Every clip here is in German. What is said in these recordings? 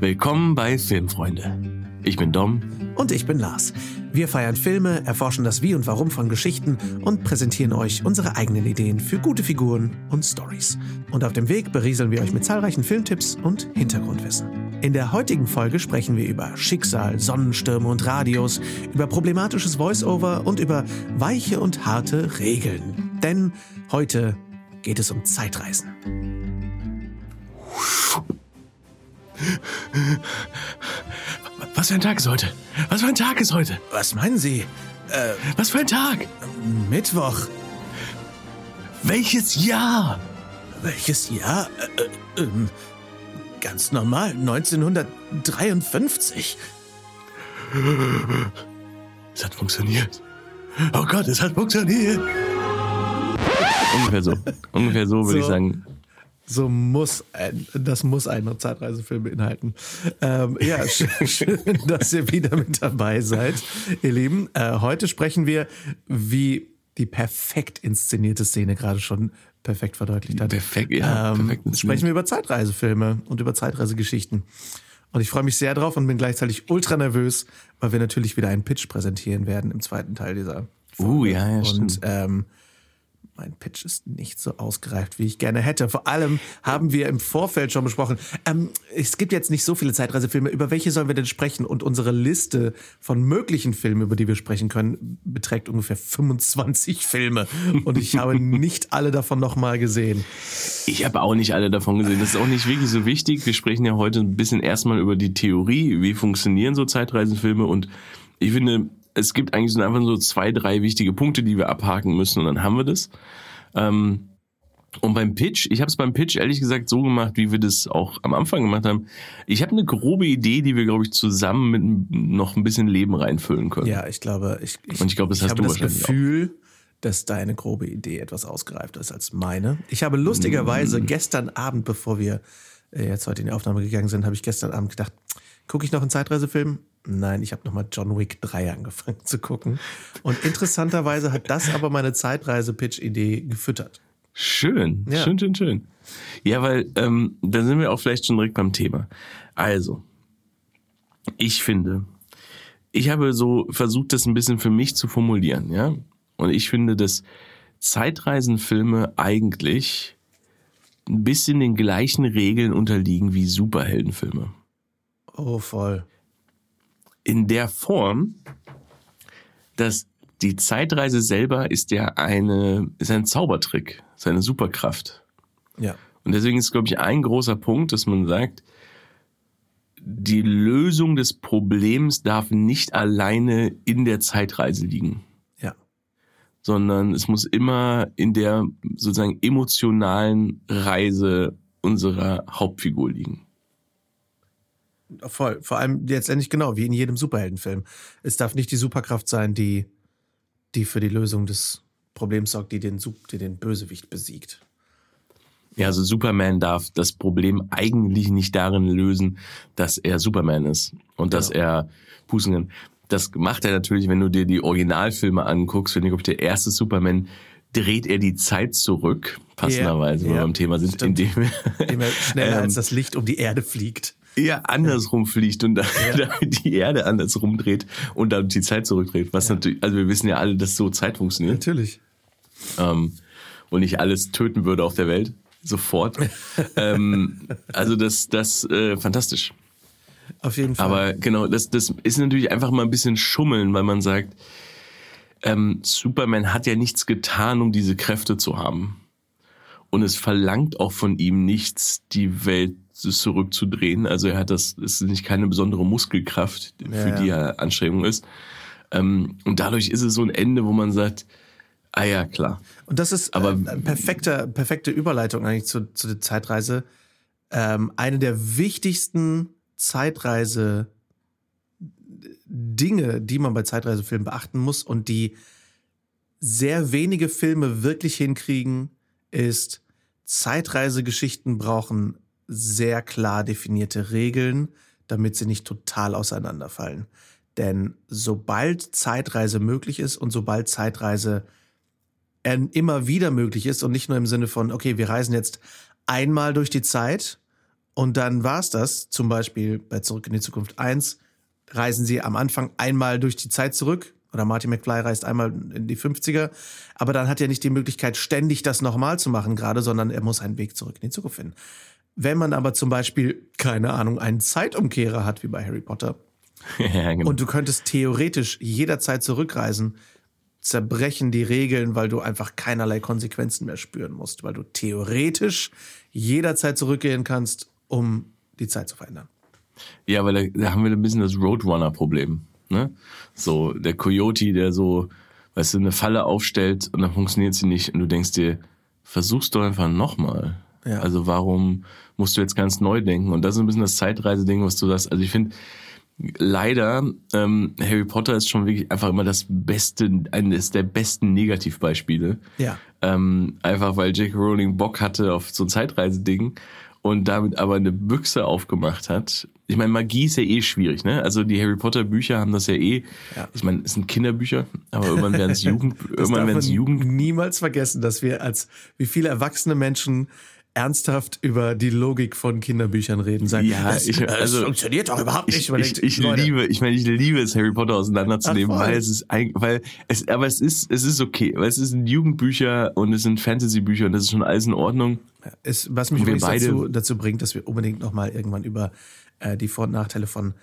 Willkommen bei Filmfreunde. Ich bin Dom. Und ich bin Lars. Wir feiern Filme, erforschen das Wie und Warum von Geschichten und präsentieren euch unsere eigenen Ideen für gute Figuren und Stories. Und auf dem Weg berieseln wir euch mit zahlreichen Filmtipps und Hintergrundwissen. In der heutigen Folge sprechen wir über Schicksal, Sonnenstürme und Radios, über problematisches Voice-Over und über weiche und harte Regeln. Denn heute geht es um Zeitreisen. Was für ein Tag ist heute? Was für ein Tag ist heute? Was meinen Sie? Äh, Was für ein Tag? Mittwoch. Welches Jahr? Welches Jahr? Äh, äh, ähm, ganz normal, 1953. Es hat funktioniert. Oh Gott, es hat funktioniert. Ungefähr so. Ungefähr so würde So. ich sagen. So muss ein, das muss ein Zeitreisefilm beinhalten. Ähm, ja, sch- schön, dass ihr wieder mit dabei seid, ihr Lieben. Äh, heute sprechen wir, wie die perfekt inszenierte Szene gerade schon perfekt verdeutlicht hat. Perfekt, ja, Ähm, perfekt sprechen wir über Zeitreisefilme und über Zeitreisegeschichten. Und ich freue mich sehr drauf und bin gleichzeitig ultra nervös, weil wir natürlich wieder einen Pitch präsentieren werden im zweiten Teil dieser Uh, ja, ja, und stimmt. ähm, mein Pitch ist nicht so ausgereift, wie ich gerne hätte. Vor allem haben wir im Vorfeld schon besprochen, ähm, es gibt jetzt nicht so viele Zeitreisefilme. Über welche sollen wir denn sprechen? Und unsere Liste von möglichen Filmen, über die wir sprechen können, beträgt ungefähr 25 Filme. Und ich habe nicht alle davon nochmal gesehen. Ich habe auch nicht alle davon gesehen. Das ist auch nicht wirklich so wichtig. Wir sprechen ja heute ein bisschen erstmal über die Theorie, wie funktionieren so Zeitreisenfilme. Und ich finde, es gibt eigentlich so einfach so zwei, drei wichtige Punkte, die wir abhaken müssen und dann haben wir das. Ähm, und beim Pitch, ich habe es beim Pitch ehrlich gesagt so gemacht, wie wir das auch am Anfang gemacht haben. Ich habe eine grobe Idee, die wir, glaube ich, zusammen mit noch ein bisschen Leben reinfüllen können. Ja, ich glaube, ich, ich, Und ich glaube, das hast habe du das Gefühl, dass deine grobe Idee etwas ausgereifter ist als meine. Ich habe lustigerweise gestern Abend, bevor wir äh, jetzt heute in die Aufnahme gegangen sind, habe ich gestern Abend gedacht, gucke ich noch einen Zeitreisefilm? Nein, ich habe nochmal John Wick 3 angefangen zu gucken. Und interessanterweise hat das aber meine Zeitreise-Pitch-Idee gefüttert. Schön, Ja. schön, schön, schön. Ja, weil ähm, da sind wir auch vielleicht schon direkt beim Thema. Also, ich finde, ich habe so versucht, das ein bisschen für mich zu formulieren, ja. Und ich finde, dass Zeitreisenfilme eigentlich ein bisschen den gleichen Regeln unterliegen wie Superheldenfilme. Oh, voll. In der Form, dass die Zeitreise selber ist ja eine, ist ein Zaubertrick, ist eine Superkraft. Ja. Und deswegen ist, glaube ich, ein großer Punkt, dass man sagt, die Lösung des Problems darf nicht alleine in der Zeitreise liegen, Ja. sondern es muss immer in der sozusagen emotionalen Reise unserer Hauptfigur liegen. Voll. Vor allem letztendlich genau, wie in jedem Superheldenfilm. Es darf nicht die Superkraft sein, die, die für die Lösung des Problems sorgt, die den, die den Bösewicht besiegt. Ja, also Superman darf das Problem eigentlich nicht darin lösen, dass er Superman ist und dass Genau. er pusten kann. Das macht er natürlich, wenn du dir die Originalfilme anguckst, finde ich, ich, der erste Superman dreht er die Zeit zurück, passenderweise, Ja, wenn wir ja, beim Thema sind, stimmt. indem Indem er schneller Ähm, als das Licht um die Erde fliegt. Er andersrum fliegt und damit die Erde andersrum dreht und dann die Zeit zurückdreht. Was natürlich, also wir wissen ja alle, dass so Zeit funktioniert Natürlich. ähm, und nicht alles töten würde auf der Welt sofort. ähm, also das, das äh, fantastisch. Auf jeden Fall. Aber genau, das, das ist natürlich einfach mal ein bisschen Schummeln, weil man sagt, ähm, Superman hat ja nichts getan, um diese Kräfte zu haben. Und es verlangt auch von ihm nichts, die Welt zurückzudrehen. Also er hat das, es ist nicht keine besondere Muskelkraft, für Ja, die er Anstrengung ist. Ähm, und dadurch ist es so ein Ende, wo man sagt, ah ja, klar. Und das ist Aber- aber, äh, perfekte, perfekte Überleitung eigentlich zu, zu der Zeitreise. Ähm, eine der wichtigsten Zeitreise Dinge, die man bei Zeitreisefilmen beachten muss und die sehr wenige Filme wirklich hinkriegen, ist Zeitreisegeschichten brauchen sehr klar definierte Regeln, damit sie nicht total auseinanderfallen. Denn sobald Zeitreise möglich ist und sobald Zeitreise äh, immer wieder möglich ist und nicht nur im Sinne von, okay, wir reisen jetzt einmal durch die Zeit Und dann war es das, zum Beispiel bei Zurück in die Zukunft 1, reisen sie am Anfang einmal durch die Zeit zurück, oder Marty McFly reist einmal in die 50er, aber dann hat er nicht die Möglichkeit, ständig das nochmal zu machen gerade, sondern er muss einen Weg zurück in die Zukunft finden. Wenn man aber zum Beispiel, keine Ahnung, einen Zeitumkehrer hat, wie bei Harry Potter, ja, genau. und du könntest theoretisch jederzeit zurückreisen, zerbrechen die Regeln, weil du einfach keinerlei Konsequenzen mehr spüren musst, weil du theoretisch jederzeit zurückgehen kannst, um die Zeit zu verändern. Ja, weil da, da haben wir ein bisschen das Roadrunner-Problem. Ne? So, der Coyote, der so, weißt du, eine Falle aufstellt und dann funktioniert sie nicht und du denkst dir, versuch's doch einfach nochmal. Ja. Also warum musst du jetzt ganz neu denken? Und das ist ein bisschen das Zeitreise-Ding, was du sagst. Also ich finde, leider, ähm, Harry Potter ist schon wirklich einfach immer das beste, eines der besten Negativbeispiele. Ja. Ähm, einfach weil J.K. Rowling Bock hatte auf so ein Zeitreiseding und damit aber eine Büchse aufgemacht hat. Ich meine, Magie ist ja eh schwierig, ne? Also die Harry Potter Bücher haben das ja eh. Ja. Ich meine, es sind Kinderbücher, aber irgendwann werden es Jugend, irgendwann werden es man Jugend. niemals vergessen, dass wir als wie viele erwachsene Menschen ernsthaft über die Logik von Kinderbüchern reden. Sagen, Ja, das, ich- das also- funktioniert doch überhaupt nicht. Ich, ich, ich liebe, ich meine, ich liebe es, Harry Potter auseinanderzunehmen, Ach, weil es ist, ein, weil es, aber es ist, es ist okay, weil es sind Jugendbücher und es sind Fantasy-Bücher und das ist schon alles in Ordnung. ist, was mich übrigens beide- dazu, dazu bringt, dass wir unbedingt nochmal irgendwann über äh, die Vor- und Nachteile von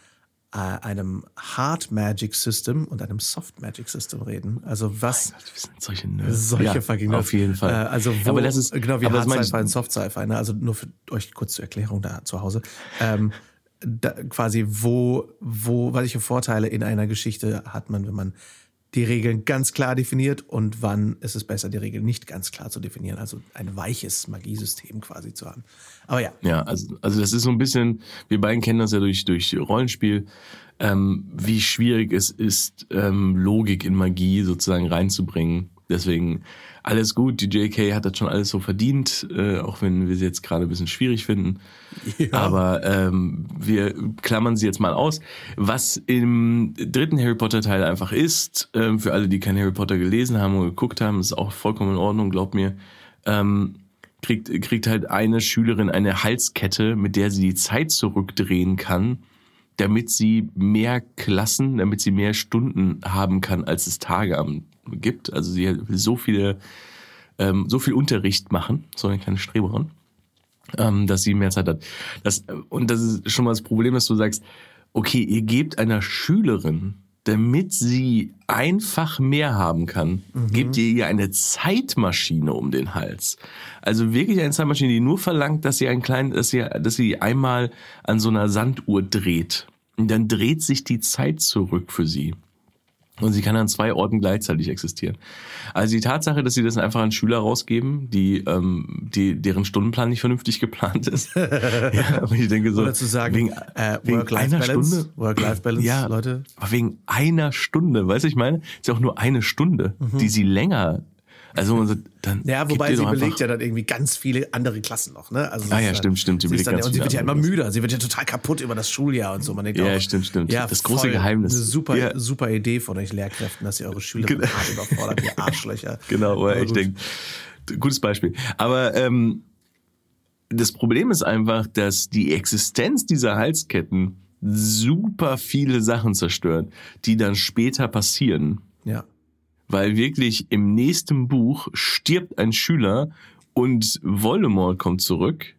einem Hard Magic System und einem Soft Magic System reden. Also was Wir sind solche Nerds. solche ja, fucking Auf jeden Fall. Äh, also wo, aber das ist, genau wie Hard Sci-Fi und Soft Sci-Fi. Ne? Also nur für euch kurz zur Erklärung da zu Hause. Ähm, da, quasi wo, wo, welche Vorteile in einer Geschichte hat man, wenn man die Regeln ganz klar definiert und wann ist es besser, die Regeln nicht ganz klar zu definieren. Also ein weiches Magiesystem quasi zu haben. Aber ja, Ja, also, also das ist so ein bisschen, wir beiden kennen das ja durch, durch Rollenspiel, ähm, wie schwierig es ist, ähm, Logik in Magie sozusagen reinzubringen. Deswegen alles gut, die JK hat das schon alles so verdient, äh, auch wenn wir sie jetzt gerade ein bisschen schwierig finden. Aber ähm, wir klammern sie jetzt mal aus. Was im dritten Harry Potter Teil einfach ist, ähm, für alle, die kein Harry Potter gelesen haben und geguckt haben, ist auch vollkommen in Ordnung, glaubt mir. Ähm, kriegt, kriegt halt eine Schülerin eine Halskette, mit der sie die Zeit zurückdrehen kann, damit sie mehr Klassen, damit sie mehr Stunden haben kann, als es Tage am, gibt. Also sie will so viele, ähm, so viel Unterricht machen, so eine kleine Streberin, ähm, dass sie mehr Zeit hat. Das, und das ist schon mal das Problem, dass du sagst, okay, ihr gebt einer Schülerin, damit sie einfach mehr haben kann, gebt ihr ihr eine Zeitmaschine um den Hals. Also wirklich eine Zeitmaschine, die nur verlangt, dass sie einen kleinen, dass sie, dass sie einmal an so einer Sanduhr dreht. Und dann dreht sich die Zeit zurück für sie. Und sie kann an zwei Orten gleichzeitig existieren. Also die Tatsache, dass sie das einfach an Schüler rausgeben, die, ähm, die deren Stundenplan nicht vernünftig geplant ist. ja, aber ich denke so. oder zu sagen, wegen, äh, wegen einer Balance. Stunde. Work-Life Balance, Ja, Leute. aber wegen einer Stunde, weißt du, ich meine, ist ja auch nur eine Stunde, die sie länger. Also man sagt, dann. Ja, wobei sie belegt ja dann irgendwie ganz viele andere Klassen noch, ne? Also Ah ja, ist stimmt, stimmt, sie belegt dann, ganz und sie wird ja immer müder. Sie wird ja total kaputt über das Schuljahr und so. Man denkt Ja, auch, stimmt, stimmt. Ja, Das große Geheimnis. Eine super, Ja. super Idee von euch Lehrkräften, dass ihr eure Schülerinnen Genau. hart überfordert, ihr Arschlöcher. Genau, Aber ich denke, gutes Beispiel. Aber ähm, das Problem ist einfach, dass die Existenz dieser Halsketten super viele Sachen zerstört, die dann später passieren. Ja. Weil wirklich im nächsten Buch stirbt ein Schüler und Voldemort kommt zurück.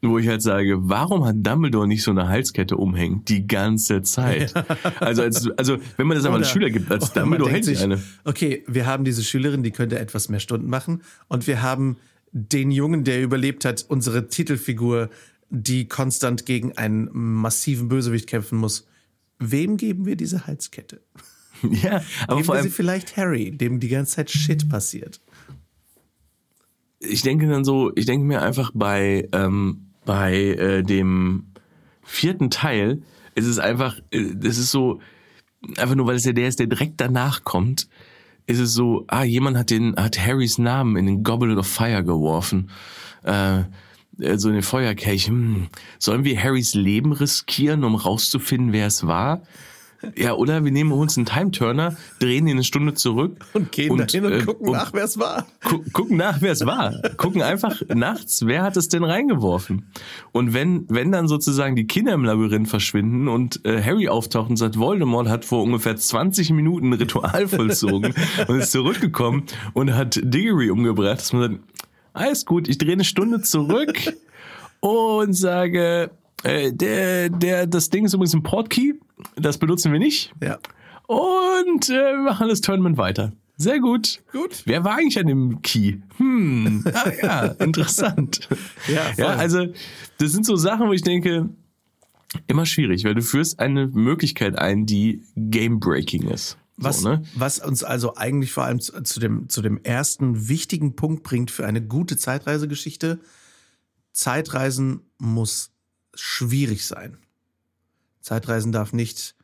Wo ich halt sage, warum hat Dumbledore nicht so eine Halskette umhängen? Die ganze Zeit. Also, als, also wenn man das Oder- als Schüler gibt, als Dumbledore ich sich, eine. Okay, wir haben diese Schülerin, die könnte etwas mehr Stunden machen. Und wir haben den Jungen, der überlebt hat, unsere Titelfigur, die konstant gegen einen massiven Bösewicht kämpfen muss. Wem geben wir diese Halskette? Ja, aber vor allem, sie vielleicht Harry, dem die ganze Zeit Shit passiert. ich denke dann so, ich denke mir einfach bei, ähm, bei äh, dem vierten Teil, es ist einfach, äh, das ist so, einfach nur weil es ja der ist, der direkt danach kommt, ist es so, ah, jemand hat den, hat Harrys Namen in den Goblet of Fire geworfen. Äh, äh, so in den Feuerkelch. Hm, sollen wir Harrys Leben riskieren, um rauszufinden, wer es war? Ja, oder wir nehmen uns einen Time-Turner, drehen ihn eine Stunde zurück. Und gehen und, dahin und äh, gucken und nach, wer es war. Gu gucken nach, wer es war. gucken einfach nachts, wer hat es denn reingeworfen. Und wenn, wenn dann sozusagen die Kinder im Labyrinth verschwinden und äh, Harry auftaucht und sagt, Voldemort hat vor ungefähr 20 Minuten ein Ritual vollzogen und ist zurückgekommen und hat Diggory umgebracht, dass man sagt, alles gut, ich drehe eine Stunde zurück und sage, äh, der, der, das Ding ist übrigens ein Portkey, das benutzen wir nicht. Ja. Und äh, wir machen das Tournament weiter. Sehr gut. Gut. Wer war eigentlich an dem Key? Hm, ah, ja, interessant. ja, voll. ja, also das sind so Sachen, wo ich denke, immer schwierig, weil du führst eine Möglichkeit ein, die game-breaking ist. Was, so, ne? was uns also eigentlich vor allem zu, zu, dem, zu dem ersten wichtigen Punkt bringt für eine gute Zeitreisegeschichte. Zeitreisen muss schwierig sein. Zeitreisen darf nicht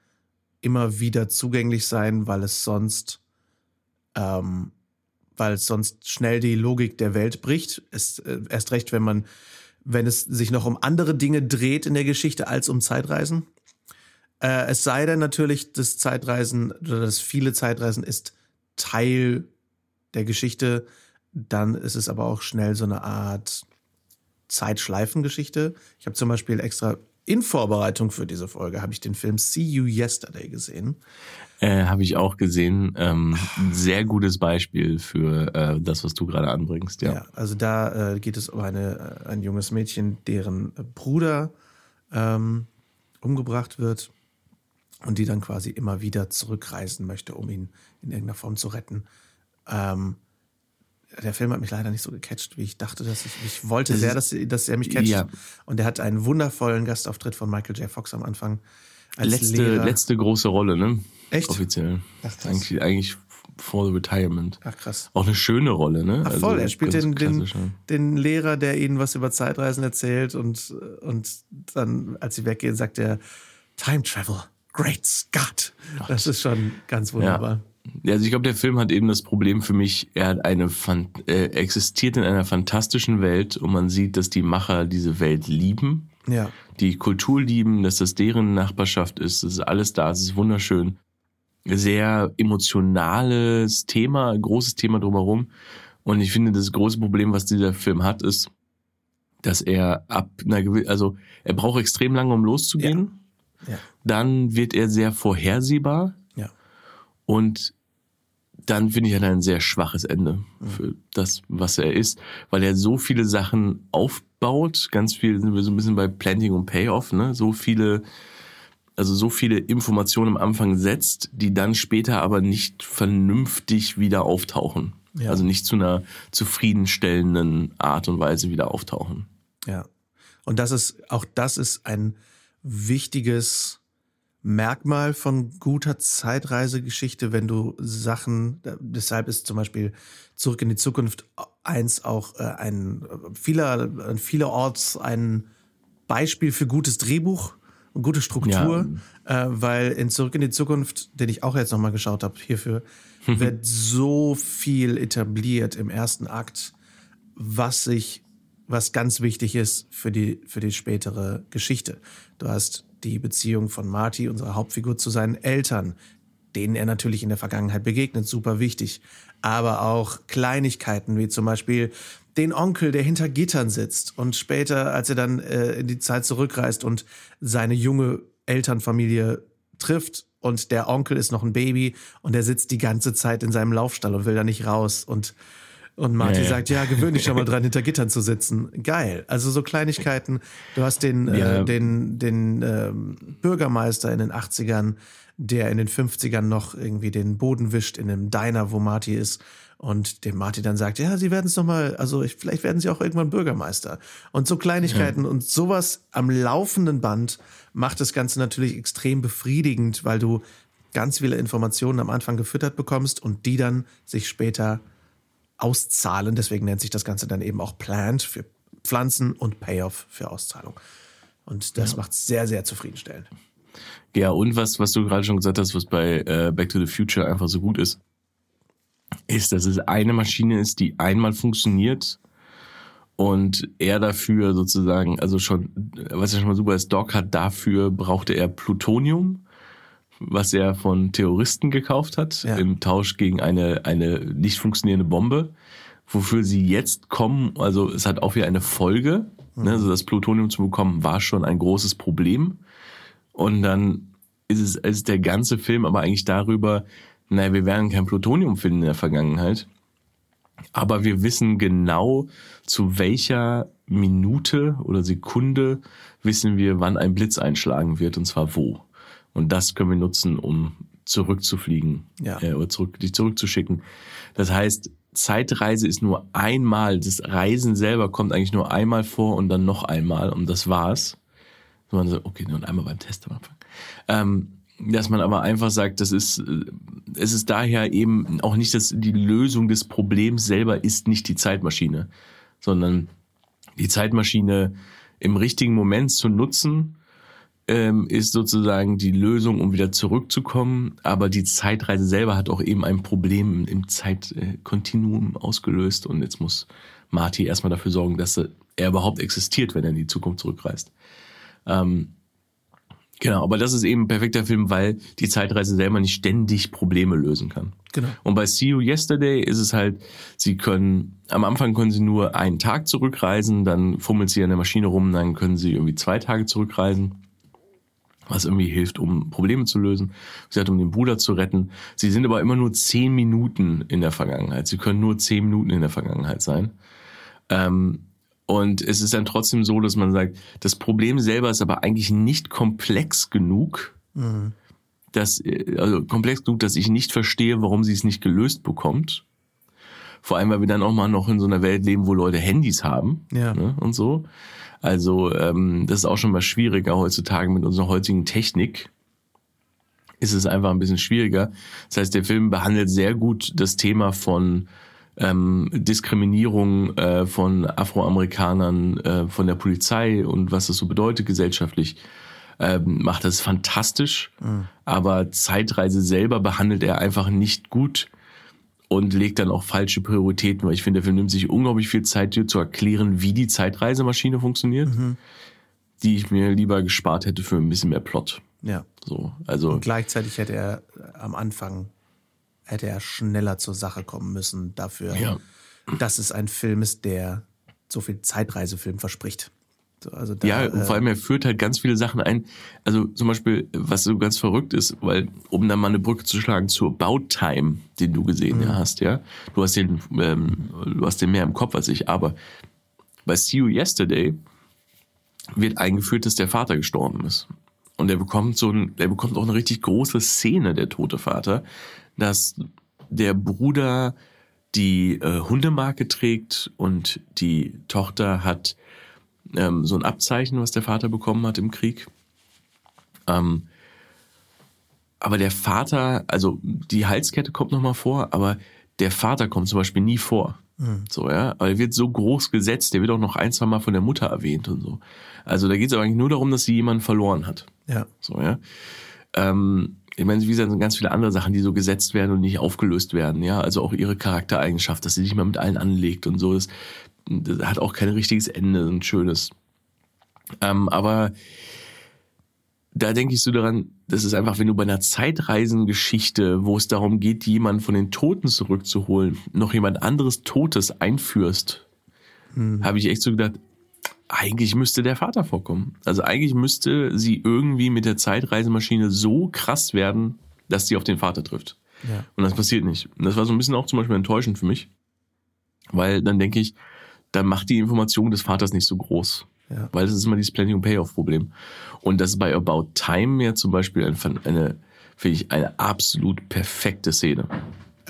immer wieder zugänglich sein, weil es sonst, ähm, weil es sonst schnell die Logik der Welt bricht. Es, äh, erst recht, wenn man, wenn es sich noch um andere Dinge dreht in der Geschichte als um Zeitreisen. Äh, es sei denn natürlich, das Zeitreisen oder das viele Zeitreisen ist Teil der Geschichte, dann ist es aber auch schnell so eine Art Zeitschleifengeschichte. Ich habe zum Beispiel extra in Vorbereitung für diese Folge habe ich den Film See You Yesterday gesehen. Äh, habe ich auch gesehen. Ähm, sehr gutes Beispiel für äh, das, was du gerade anbringst. Ja, ja also da äh, geht es um eine, äh, ein junges Mädchen, deren Bruder ähm, umgebracht wird und die dann quasi immer wieder zurückreisen möchte, um ihn in irgendeiner Form zu retten. Ähm, der Film hat mich leider nicht so gecatcht, wie ich dachte, dass ich, ich wollte sehr, dass, dass er mich catcht. Ja. Und er hat einen wundervollen Gastauftritt von Michael J. Fox am Anfang. letzte, letzte große Rolle, ne? Echt? Offiziell. Ach, eigentlich, eigentlich for the retirement. Ach krass. Auch eine schöne Rolle, ne? Ach voll, also, er spielt den, den, den, Lehrer, der ihnen was über Zeitreisen erzählt und, und dann, als sie weggehen, sagt er, Time Travel, Great Scott. Das ist schon ganz wunderbar. Ja. Also ich glaube, der Film hat eben das Problem für mich, er hat eine äh, existiert in einer fantastischen Welt und man sieht, dass die Macher diese Welt lieben. Ja. Die Kultur lieben, dass das deren Nachbarschaft ist, das ist alles da, es ist wunderschön. Sehr emotionales Thema, großes Thema drumherum. Und ich finde, das große Problem, was dieser Film hat, ist, dass er ab einer gewissen, also er braucht extrem lange, um loszugehen. Ja. Ja. Dann wird er sehr vorhersehbar und dann finde ich, hat er ein sehr schwaches Ende für das, was er ist, weil er so viele Sachen aufbaut. Ganz viel sind wir so ein bisschen bei Planting und Payoff, ne? So viele, also so viele Informationen am Anfang setzt, die dann später aber nicht vernünftig wieder auftauchen. Ja. Also nicht zu einer zufriedenstellenden Art und Weise wieder auftauchen. Ja. Und das ist, auch das ist ein wichtiges Merkmal von guter Zeitreisegeschichte, wenn du Sachen, deshalb ist zum Beispiel Zurück in die Zukunft eins auch äh, ein vieler, an vielerorts ein Beispiel für gutes Drehbuch und gute Struktur, ja. äh, weil in Zurück in die Zukunft, den ich auch jetzt nochmal geschaut habe hierfür, wird so viel etabliert im ersten Akt, was sich, was ganz wichtig ist für die, für die spätere Geschichte. Du hast die Beziehung von Marty, unserer Hauptfigur, zu seinen Eltern, denen er natürlich in der Vergangenheit begegnet, super wichtig. Aber auch Kleinigkeiten, wie zum Beispiel den Onkel, der hinter Gittern sitzt und später, als er dann äh, in die Zeit zurückreist und seine junge Elternfamilie trifft und der Onkel ist noch ein Baby und er sitzt die ganze Zeit in seinem Laufstall und will da nicht raus und und Marty ja, sagt, ja, gewöhn dich schon mal dran, hinter Gittern zu sitzen. Geil. Also so Kleinigkeiten. Du hast den, äh, ja. äh, den, den ähm, Bürgermeister in den 80ern, der in den 50ern noch irgendwie den Boden wischt in einem Diner, wo Marty ist. Und dem Marty dann sagt, ja, sie werden es noch mal, also ich, vielleicht werden sie auch irgendwann Bürgermeister. Und so Kleinigkeiten ja. und sowas am laufenden Band macht das Ganze natürlich extrem befriedigend, weil du ganz viele Informationen am Anfang gefüttert bekommst und die dann sich später auszahlen. Deswegen nennt sich das Ganze dann eben auch Plant für Pflanzen und Payoff für Auszahlung. Und das ja. macht es sehr, sehr zufriedenstellend. Ja, und was, was du gerade schon gesagt hast, was bei äh, Back to the Future einfach so gut ist, ist, dass es eine Maschine ist, die einmal funktioniert und er dafür sozusagen, also schon, was ja schon mal super ist, Doc hat dafür, brauchte er Plutonium was er von Terroristen gekauft hat, Ja. im Tausch gegen eine, eine nicht funktionierende Bombe, wofür sie jetzt kommen. Also es hat auch wieder eine Folge. Ne? Also das Plutonium zu bekommen war schon ein großes Problem. Und dann ist es ist der ganze Film aber eigentlich darüber, naja, wir werden kein Plutonium finden in der Vergangenheit. Aber wir wissen genau, zu welcher Minute oder Sekunde wissen wir, wann ein Blitz einschlagen wird und zwar wo. Und das können wir nutzen, um zurückzufliegen Ja. äh, oder zurück, dich zurückzuschicken. Das heißt, Zeitreise ist nur einmal, das Reisen selber kommt eigentlich nur einmal vor und dann noch einmal und das war's. Und man sagt, okay, nur einmal beim Test am Anfang. Ähm, dass man aber einfach sagt, das ist, äh, es ist daher eben auch nicht, dass die Lösung des Problems selber ist nicht die Zeitmaschine, sondern die Zeitmaschine im richtigen Moment zu nutzen, ähm, ist sozusagen die Lösung, um wieder zurückzukommen. Aber die Zeitreise selber hat auch eben ein Problem im Zeitkontinuum ausgelöst. Und jetzt muss Marty erstmal dafür sorgen, dass er überhaupt existiert, wenn er in die Zukunft zurückreist. Ähm, genau, aber das ist eben ein perfekter Film, weil die Zeitreise selber nicht ständig Probleme lösen kann. Genau. Und bei See You Yesterday ist es halt, sie können, am Anfang können sie nur einen Tag zurückreisen, dann fummelt sie an der Maschine rum, dann können sie irgendwie zwei Tage zurückreisen, was irgendwie hilft, um Probleme zu lösen. Sie hat, um den Bruder zu retten. Sie sind aber immer nur zehn Minuten in der Vergangenheit. Sie können nur zehn Minuten in der Vergangenheit sein. Ähm, und es ist dann trotzdem so, dass man sagt, das Problem selber ist aber eigentlich nicht komplex genug, dass, äh, also komplex genug, dass ich nicht verstehe, warum sie es nicht gelöst bekommt. Vor allem, weil wir dann auch mal noch in so einer Welt leben, wo Leute Handys haben Ja. ne, und so. Also ähm, das ist auch schon mal schwieriger heutzutage mit unserer heutigen Technik. Ist es einfach ein bisschen schwieriger. Das heißt, der Film behandelt sehr gut das Thema von ähm, Diskriminierung äh, von Afroamerikanern äh, von der Polizei und was das so bedeutet gesellschaftlich. Ähm, macht das fantastisch, aber Zeitreise selber behandelt er einfach nicht gut und legt dann auch falsche Prioritäten, weil ich finde, der Film nimmt sich unglaublich viel Zeit, dir zu erklären, wie die Zeitreisemaschine funktioniert, die ich mir lieber gespart hätte für ein bisschen mehr Plot. Ja. So, also Und gleichzeitig hätte er am Anfang hätte er schneller zur Sache kommen müssen dafür, Ja. dass es ein Film ist, der so viel Zeitreisefilm verspricht. So, also da, Ja, und äh, vor allem er führt halt ganz viele Sachen ein. Also zum Beispiel, was so ganz verrückt ist, weil, um dann mal eine Brücke zu schlagen zu About Time, den du gesehen ja, hast, ja. Du hast den, ähm, du hast den mehr im Kopf als ich, aber bei See You Yesterday wird eingeführt, dass der Vater gestorben ist. Und er bekommt so ein, er bekommt auch eine richtig große Szene, der tote Vater, dass der Bruder die äh, Hundemarke trägt und die Tochter hat ähm, so ein Abzeichen, was der Vater bekommen hat im Krieg. Ähm, aber der Vater, also die Halskette kommt nochmal vor, aber der Vater kommt zum Beispiel nie vor. So, ja. Aber er wird so groß gesetzt, der wird auch noch ein, zwei Mal von der Mutter erwähnt und so. Also da geht es aber eigentlich nur darum, dass sie jemanden verloren hat. ja. So, ja. Ähm, ich meine, wie gesagt, sind ganz viele andere Sachen, die so gesetzt werden und nicht aufgelöst werden, ja. Also auch ihre Charaktereigenschaft, dass sie sich mal mit allen anlegt und so. Das hat auch kein richtiges Ende, ein schönes. Ähm, aber da denke ich so daran, das ist einfach, wenn du bei einer Zeitreisengeschichte, wo es darum geht, jemanden von den Toten zurückzuholen, noch jemand anderes Totes einführst, habe ich echt so gedacht, eigentlich müsste der Vater vorkommen. Also eigentlich müsste sie irgendwie mit der Zeitreisemaschine so krass werden, dass sie auf den Vater trifft. Ja. Und das passiert nicht. Und das war so ein bisschen auch zum Beispiel enttäuschend für mich. Weil dann denke ich, dann macht die Information des Vaters nicht so groß. Ja. Weil das ist immer dieses Planning- und Payoff-Problem. Und das ist bei About Time ja zum Beispiel eine, eine finde ich, eine absolut perfekte Szene.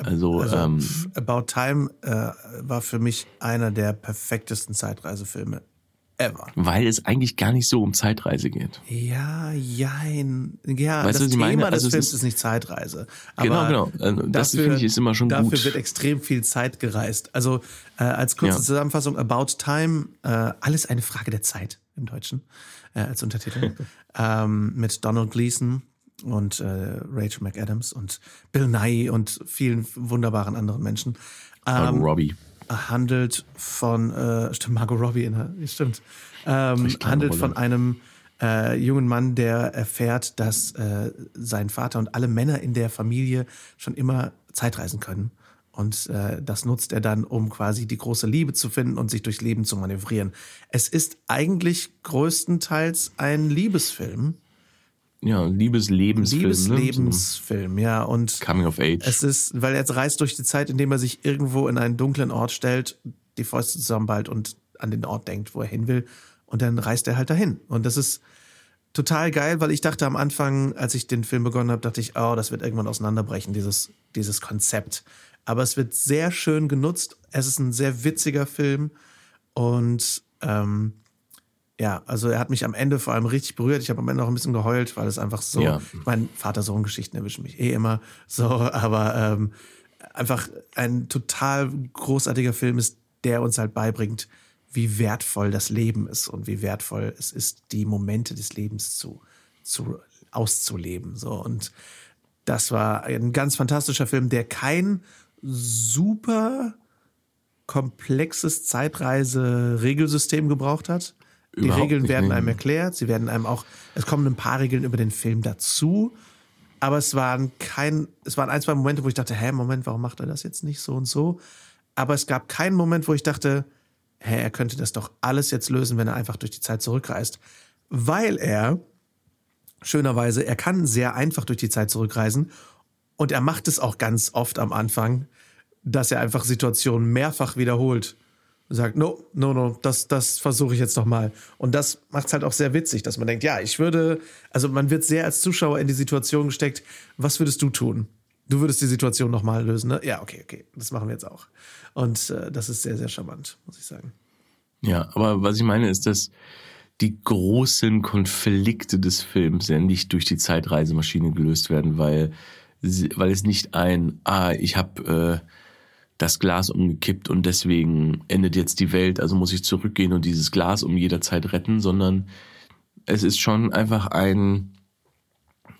Also, Also ähm, About Time äh, war für mich einer der perfektesten Zeitreisefilme ever. weil es eigentlich gar nicht so um Zeitreise geht. Ja, jein. Ja, Weißt das ich meine? Thema des Also Films ist- ist, nicht Zeitreise. Genau, genau. Also das finde ich ist immer schon dafür gut. wird extrem viel Zeit gereist. Also äh, als kurze Ja. Zusammenfassung, About Time, äh, alles eine Frage der Zeit im Deutschen äh, als Untertitel. ähm, mit Donald Gleason und äh, Rachel McAdams und Bill Nye und vielen wunderbaren anderen Menschen. Ähm, Robbie. Handelt von, äh, stimmt, Margot Robbie, in, der- stimmt, ähm, handelt von einem äh, jungen Mann, der erfährt, dass äh, sein Vater und alle Männer in der Familie schon immer Zeitreisen können. Und äh, das nutzt er dann, um quasi die große Liebe zu finden und sich durchs Leben zu manövrieren. Es ist eigentlich größtenteils ein Liebesfilm. Ja, Liebeslebensfilm. Liebeslebensfilm, ne? ja. Und Coming of Age. es ist, weil er reist durch die Zeit, indem er sich irgendwo in einen dunklen Ort stellt, die Fäuste zusammenballt und an den Ort denkt, wo er hin will. Und dann reist er halt dahin. Und das ist total geil, weil ich dachte am Anfang, als ich den Film begonnen habe, dachte ich, oh, das wird irgendwann auseinanderbrechen, dieses, dieses Konzept aber es wird sehr schön genutzt. Es ist ein sehr witziger Film und ähm, ja, also er hat mich am Ende vor allem richtig berührt. Ich habe am Ende auch ein bisschen geheult, weil es einfach so, Ja. ich meine, Vater-Sohn-Geschichten erwischen mich eh immer so, aber ähm, einfach ein total großartiger Film ist, der uns halt beibringt, wie wertvoll das Leben ist und wie wertvoll es ist, die Momente des Lebens zu, zu auszuleben. So und das war ein ganz fantastischer Film, der kein super komplexes Zeitreise-Regelsystem gebraucht hat. Die Regeln werden nee. einem erklärt, sie werden einem auch, es kommen ein paar Regeln über den Film dazu, aber es waren kein, es waren ein, zwei Momente, wo ich dachte, hä, Moment, warum macht er das jetzt nicht so und so? Aber es gab keinen Moment, wo ich dachte, hä, er könnte das doch alles jetzt lösen, wenn er einfach durch die Zeit zurückreist. Weil er, schönerweise, er kann sehr einfach durch die Zeit zurückreisen und er macht es auch ganz oft am Anfang, dass er einfach Situationen mehrfach wiederholt. Sagt, no, no, no, das, das versuche ich jetzt noch mal. Und das macht es halt auch sehr witzig, dass man denkt, ja, ich würde, also man wird sehr als Zuschauer in die Situation gesteckt, was würdest du tun? Du würdest die Situation noch mal lösen, ne? Ja, okay, okay, das machen wir jetzt auch. Und äh, das ist sehr, sehr charmant, muss ich sagen. Ja, aber was ich meine ist, dass die großen Konflikte des Films ja nicht durch die Zeitreisemaschine gelöst werden, weil, weil es nicht ein, ah, ich habe äh, das Glas umgekippt und deswegen endet jetzt die Welt, also muss ich zurückgehen und dieses Glas um jederzeit retten, sondern es ist schon einfach ein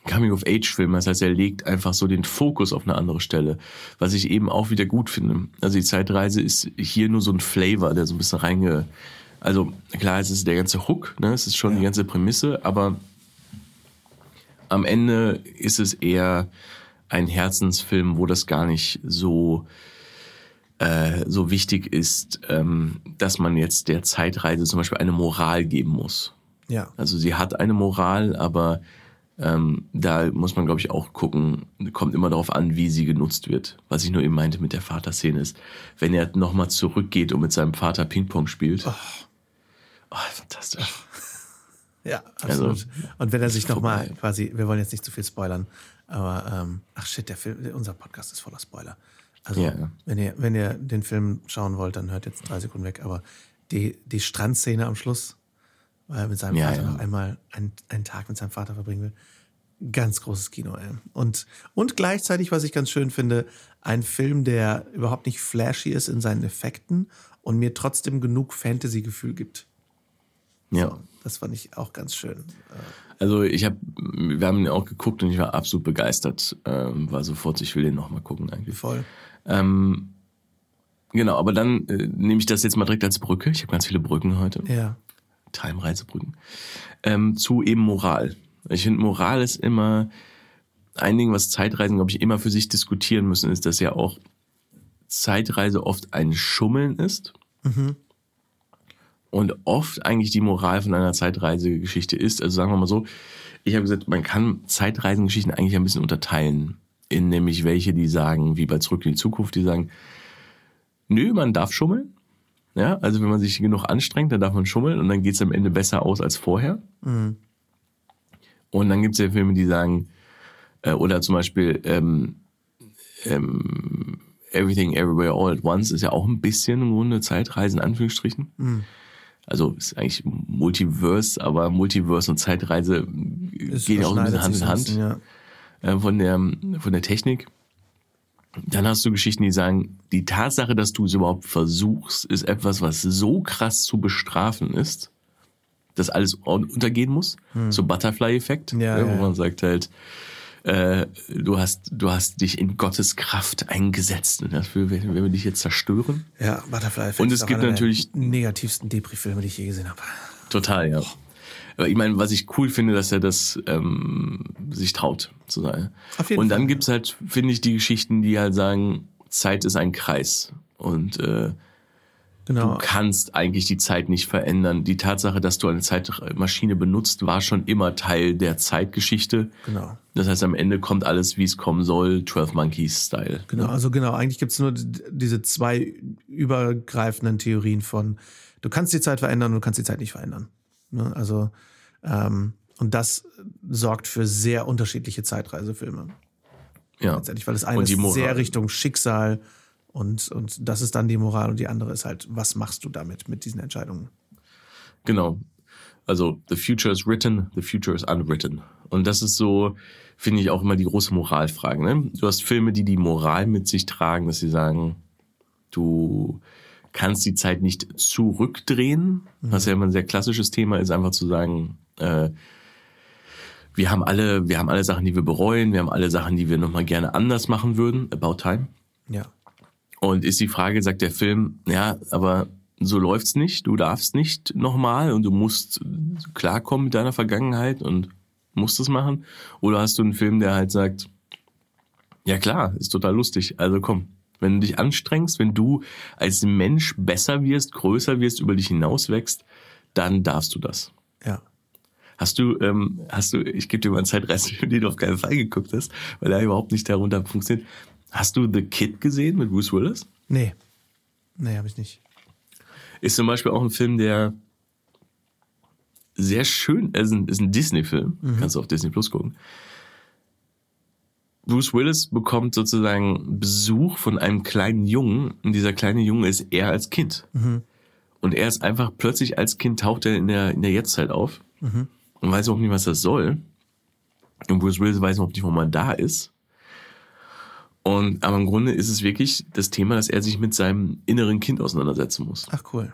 Coming-of-Age-Film. Das heißt, er legt einfach so den Fokus auf eine andere Stelle, was ich eben auch wieder gut finde. Also die Zeitreise ist hier nur so ein Flavor, der so ein bisschen reinge... Also klar, es ist der ganze Hook, ne? es ist schon die ganze Prämisse, aber am Ende ist es eher ein Herzensfilm, wo das gar nicht so äh, so wichtig ist, ähm, dass man jetzt der Zeitreise zum Beispiel eine Moral geben muss. Ja. Also sie hat eine Moral, aber ähm, da muss man, glaube ich, auch gucken, kommt immer darauf an, wie sie genutzt wird. Was ich nur eben meinte mit der Vaterszene ist, wenn er nochmal zurückgeht und mit seinem Vater Ping-Pong spielt. Oh, fantastisch. Ja, Also, absolut. und wenn er sich nochmal quasi, wir wollen jetzt nicht zu viel spoilern, aber ähm, ach shit, der Film, unser Podcast ist voller Spoiler. Also Ja, wenn ihr, wenn ihr den Film schauen wollt, dann hört jetzt drei Sekunden weg. Aber die, die Strandszene am Schluss, weil er mit seinem Ja, Vater ja. noch einmal einen, einen Tag mit seinem Vater verbringen will. Ganz großes Kino, ey. Und, und gleichzeitig, was ich ganz schön finde, ein Film, der überhaupt nicht flashy ist in seinen Effekten und mir trotzdem genug Fantasy-Gefühl gibt. Ja. Das fand ich auch ganz schön. Also ich habe, wir haben ihn auch geguckt und ich war absolut begeistert. Ähm, war sofort, ich will den nochmal gucken eigentlich. Voll. Ähm, genau, aber dann äh, nehme ich das jetzt mal direkt als Brücke. Ich habe ganz viele Brücken heute. Ja. Time-Reisebrücken. Ähm, zu eben Moral. Ich finde, Moral ist immer ein Ding, was Zeitreisen, glaube ich, immer für sich diskutieren müssen, ist, dass ja auch Zeitreise oft ein Schummeln ist. Und oft eigentlich die Moral von einer Zeitreisegeschichte ist. Also sagen wir mal so, ich habe gesagt, man kann Zeitreisengeschichten eigentlich ein bisschen unterteilen. In nämlich welche, die sagen, wie bei Zurück in die Zukunft, die sagen, nö, man darf schummeln. Ja, also wenn man sich genug anstrengt, dann darf man schummeln und dann geht's am Ende besser aus als vorher. Und dann gibt's ja Filme, die sagen, äh, oder zum Beispiel ähm, ähm, Everything Everywhere All at Once ist ja auch ein bisschen im Grunde Zeitreisen, in Anführungsstrichen. Also ist eigentlich Multiverse, aber Multiverse und Zeitreise Es gehen ja auch ein bisschen Hand in Hand ja. Äh, von der von der Technik. Dann hast du Geschichten, die sagen, die Tatsache, dass du es überhaupt versuchst, ist etwas, was so krass zu bestrafen ist, dass alles un- untergehen muss. So Butterfly-Effekt, Hm. Ja, ne, ja, wo man sagt halt, äh, du hast du hast dich in Gottes Kraft eingesetzt und dafür werden wir dich jetzt zerstören. Ja, Butterfly Effect Und es gibt natürlich- der negativsten Depri-Filme, die ich je gesehen habe. Total, ja. Aber ich meine, was ich cool finde, dass er das ähm, sich traut zu sein. Auf jeden und dann Fall. gibt's halt, finde ich, die Geschichten, die halt sagen, Zeit ist ein Kreis. Und äh, Genau. du kannst eigentlich die Zeit nicht verändern. Die Tatsache, dass du eine Zeitmaschine benutzt, war schon immer Teil der Zeitgeschichte. Genau. Das heißt, am Ende kommt alles, wie es kommen soll, 12 Monkeys Style. Genau, also genau, eigentlich gibt's nur diese zwei übergreifenden Theorien von, du kannst die Zeit verändern und du kannst die Zeit nicht verändern. Ne? Also, ähm, und das sorgt für sehr unterschiedliche Zeitreisefilme. Ja. Letztendlich, weil das eine ist sehr. Richtung Schicksal und, und das ist dann die Moral und die andere ist halt, was machst du damit, mit diesen Entscheidungen? Genau. Also, the future is written, the future is unwritten. Und das ist so, finde ich auch immer die große Moralfrage. Ne? Du hast Filme, die die Moral mit sich tragen, dass sie sagen, du kannst die Zeit nicht zurückdrehen, was ja immer ein sehr klassisches Thema ist, einfach zu sagen, äh, wir haben alle, wir haben alle Sachen, die wir bereuen, wir haben alle Sachen, die wir nochmal gerne anders machen würden, about time. Ja. Und ist die Frage, sagt der Film, ja, aber so läuft's nicht, du darfst nicht nochmal und du musst klarkommen mit deiner Vergangenheit und musst es machen. Oder hast du einen Film, der halt sagt, ja klar, ist total lustig, also komm, wenn du dich anstrengst, wenn du als Mensch besser wirst, größer wirst, über dich hinaus wächst, dann darfst du das. Ja. Hast du, ähm, hast du, ich gebe dir mal einen Zeitreisefilm, den du auf keinen Fall geguckt hast, weil er überhaupt nicht darunter funktioniert. Hast du The Kid gesehen mit Bruce Willis? Nee. Nee, habe ich nicht. Ist zum Beispiel auch ein Film, der sehr schön, ist ein, ist ein Disney-Film, kannst du auf Disney Plus gucken. Bruce Willis bekommt sozusagen Besuch von einem kleinen Jungen und dieser kleine Junge ist er als Kind. Und er ist einfach plötzlich als Kind taucht er in der, in der Jetztzeit auf und weiß auch nicht, was das soll. Und Bruce Willis weiß auch nicht, wo man da ist. Und aber im Grunde ist es wirklich das Thema, dass er sich mit seinem inneren Kind auseinandersetzen muss. Ach cool.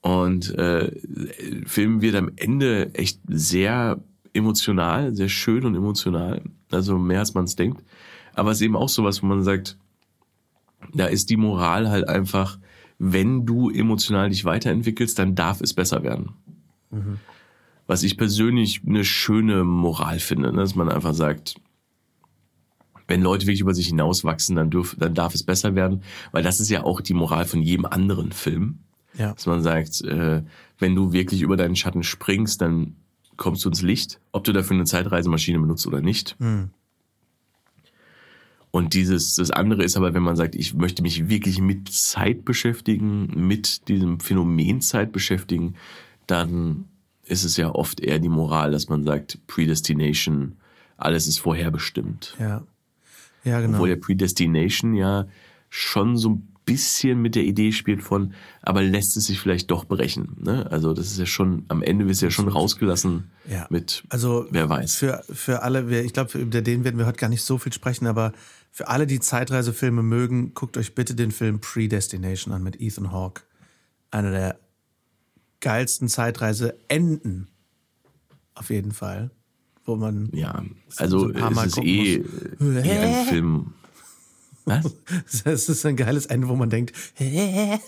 Und äh, der Film wird am Ende echt sehr emotional, sehr schön und emotional. Also mehr als man es denkt. Aber es ist eben auch sowas, wo man sagt, da ist die Moral halt einfach, wenn du emotional dich weiterentwickelst, dann darf es besser werden. Was ich persönlich eine schöne Moral finde, ne? dass man einfach sagt, wenn Leute wirklich über sich hinauswachsen, dann, dürf, dann darf es besser werden. Weil das ist ja auch die Moral von jedem anderen Film Ja. dass man sagt, äh, wenn du wirklich über deinen Schatten springst, dann kommst du ins Licht, ob du dafür eine Zeitreisemaschine benutzt oder nicht. Hm. Und dieses, das andere ist aber, wenn man sagt, ich möchte mich wirklich mit Zeit beschäftigen, mit diesem Phänomen Zeit beschäftigen, dann ist es ja oft eher die Moral, dass man sagt, Predestination, alles ist vorherbestimmt. Ja. Ja, genau. Obwohl der Predestination ja schon so ein bisschen mit der Idee spielt von, aber lässt es sich vielleicht doch brechen. Ne? Also das ist ja schon, am Ende wird es ja schon rausgelassen Ja. mit, Also wer weiß. Für, für alle, ich glaube, über den werden wir heute gar nicht so viel sprechen, aber für alle, die Zeitreisefilme mögen, guckt euch bitte den Film Predestination an mit Ethan Hawke. Einer der geilsten Zeitreise-Enden. Auf jeden Fall. Wo man. Ja, also so ein paar es Mal ist eh, eh ein Film. Was? Es ist ein geiles Ende, wo man denkt, hä?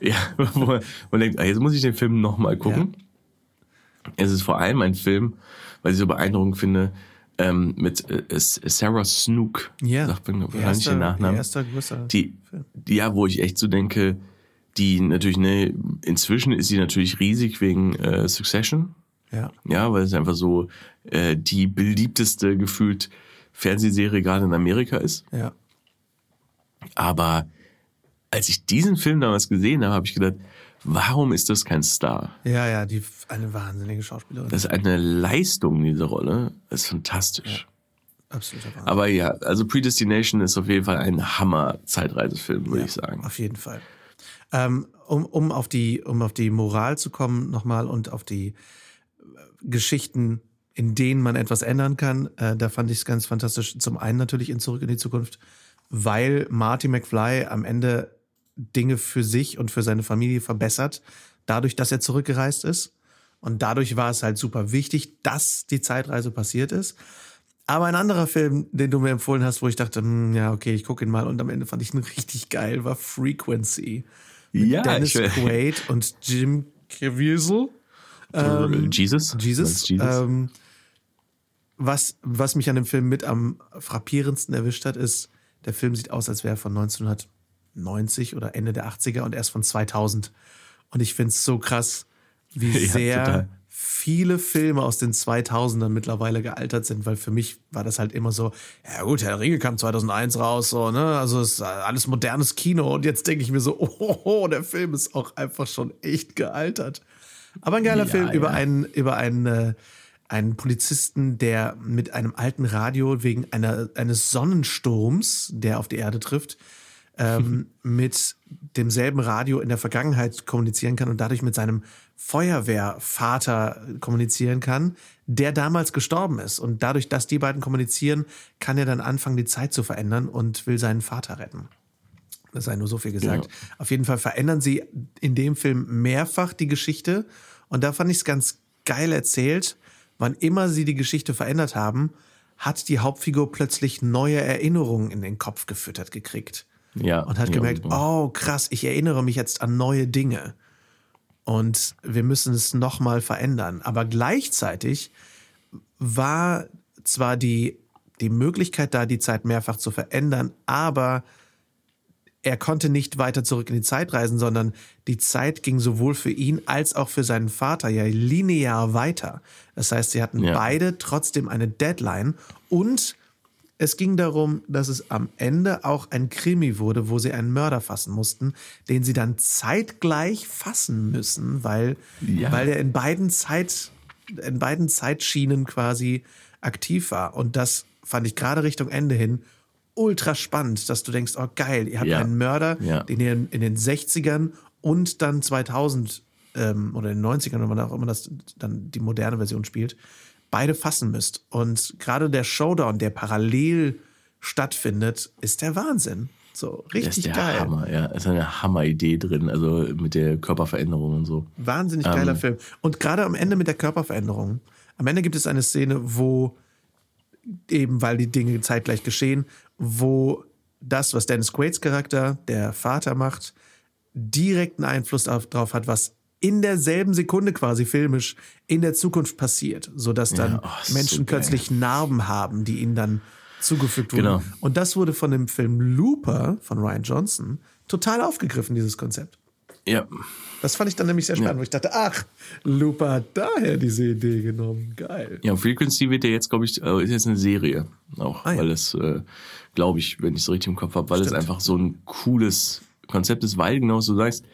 Ja, wo man, man denkt, ah, jetzt muss ich den Film nochmal gucken. Es ist vor allem ein Film, weil ich so beeindruckend finde, ähm, mit äh, Sarah Snook, Ja. sagt man wahrscheinlich den Nachnamen. Erster größer. die, die, ja, wo ich echt so denke, die natürlich, ne, inzwischen ist sie natürlich riesig wegen äh, Succession. Ja. Ja, weil es einfach so äh, die beliebteste gefühlt Fernsehserie gerade in Amerika ist. Ja. Aber als ich diesen Film damals gesehen habe, habe ich gedacht, warum ist das kein Star? Ja, ja, die eine wahnsinnige Schauspielerin. Das ist eine Leistung, diese Rolle. Das ist fantastisch. Absoluter Wahnsinn. Aber ja, also Predestination ist auf jeden Fall ein Hammer-Zeitreisefilm, würde ich sagen. Auf jeden Fall. Ähm, um, um, auf die, um auf die Moral zu kommen nochmal und auf die äh, Geschichten, in denen man etwas ändern kann, äh, da fand ich es ganz fantastisch. Zum einen natürlich in Zurück in die Zukunft, weil Marty McFly am Ende Dinge für sich und für seine Familie verbessert, dadurch, dass er zurückgereist ist. Und dadurch war es halt super wichtig, dass die Zeitreise passiert ist. Aber ein anderer Film, den du mir empfohlen hast, wo ich dachte, hm, ja, okay, ich gucke ihn mal und am Ende fand ich ihn richtig geil, war Frequency. Mit Ja, Dennis ich- Quaid und Jim Caviezel. Ähm, Jesus? Jesus. Jesus? Ähm, was, was mich an dem Film mit am frappierendsten erwischt hat, ist, der Film sieht aus, als wäre er von 1990 oder Ende der 80er und erst von 2000. Und ich finde es so krass, wie Ja, sehr total. viele Filme aus den 2000ern mittlerweile gealtert sind, weil für mich war das halt immer so, ja gut, Herr Ringe kam 2001 raus, so, ne, also es ist alles modernes Kino und jetzt denke ich mir so, oh, der Film ist auch einfach schon echt gealtert. Aber ein geiler Ja, Film über ja. einen, über einen, äh, einen Polizisten, der mit einem alten Radio wegen einer, eines Sonnensturms, der auf die Erde trifft, ähm, mit demselben Radio in der Vergangenheit kommunizieren kann und dadurch mit seinem Feuerwehrvater kommunizieren kann, der damals gestorben ist. Und dadurch, dass die beiden kommunizieren, kann er dann anfangen, die Zeit zu verändern und will seinen Vater retten. Das sei nur so viel gesagt. Ja. Auf jeden Fall verändern sie in dem Film mehrfach die Geschichte. Und da fand ich es ganz geil erzählt. Wann immer sie die Geschichte verändert haben, hat die Hauptfigur plötzlich neue Erinnerungen in den Kopf gefüttert gekriegt. Ja. Und hat ja, gemerkt, oh krass, ich erinnere mich jetzt an neue Dinge. Und wir müssen es nochmal verändern. Aber gleichzeitig war zwar die, die Möglichkeit da, die Zeit mehrfach zu verändern, aber er konnte nicht weiter zurück in die Zeit reisen, sondern die Zeit ging sowohl für ihn als auch für seinen Vater ja linear weiter. Das heißt, sie hatten Ja. beide trotzdem eine Deadline und es ging darum, dass es am Ende auch ein Krimi wurde, wo sie einen Mörder fassen mussten, den sie dann zeitgleich fassen müssen, weil, Ja. weil er in beiden Zeit, in beiden Zeitschienen quasi aktiv war. Und das fand ich gerade Richtung Ende hin ultra spannend, dass du denkst, oh geil, ihr habt Ja. einen Mörder, Ja. den ihr in, den 60ern und dann 2000 ähm, oder in den 90ern, wenn man auch immer das dann die moderne Version spielt, beide fassen müsst. Und gerade der Showdown, der parallel stattfindet, ist der Wahnsinn. So, Das ist richtig der geil. Hammer, ja. Ist eine Hammeridee drin, also mit der Körperveränderung und so. Wahnsinnig geiler Film. Und gerade am Ende mit der Körperveränderung. Am Ende gibt es eine Szene, wo eben, weil die Dinge zeitgleich geschehen, wo das, was Dennis Quaid's Charakter, der Vater macht, direkten Einfluss auf, drauf hat, was in derselben Sekunde quasi filmisch in der Zukunft passiert, sodass dann Ja, oh, so Menschen geil. plötzlich Narben haben, die ihnen dann zugefügt wurden. Genau. Und das wurde von dem Film Looper von Ryan Johnson total aufgegriffen, dieses Konzept. Ja. Das fand ich dann nämlich sehr spannend, Ja. wo ich dachte, ach, Looper hat daher diese Idee genommen. Geil. Ja, Frequency wird ja jetzt, glaube ich, äh, ist jetzt eine Serie auch, Ah, ja. weil es, äh, glaube ich, wenn ich es richtig im Kopf habe, weil es Stimmt. einfach so ein cooles Konzept ist, weil genau du sagst,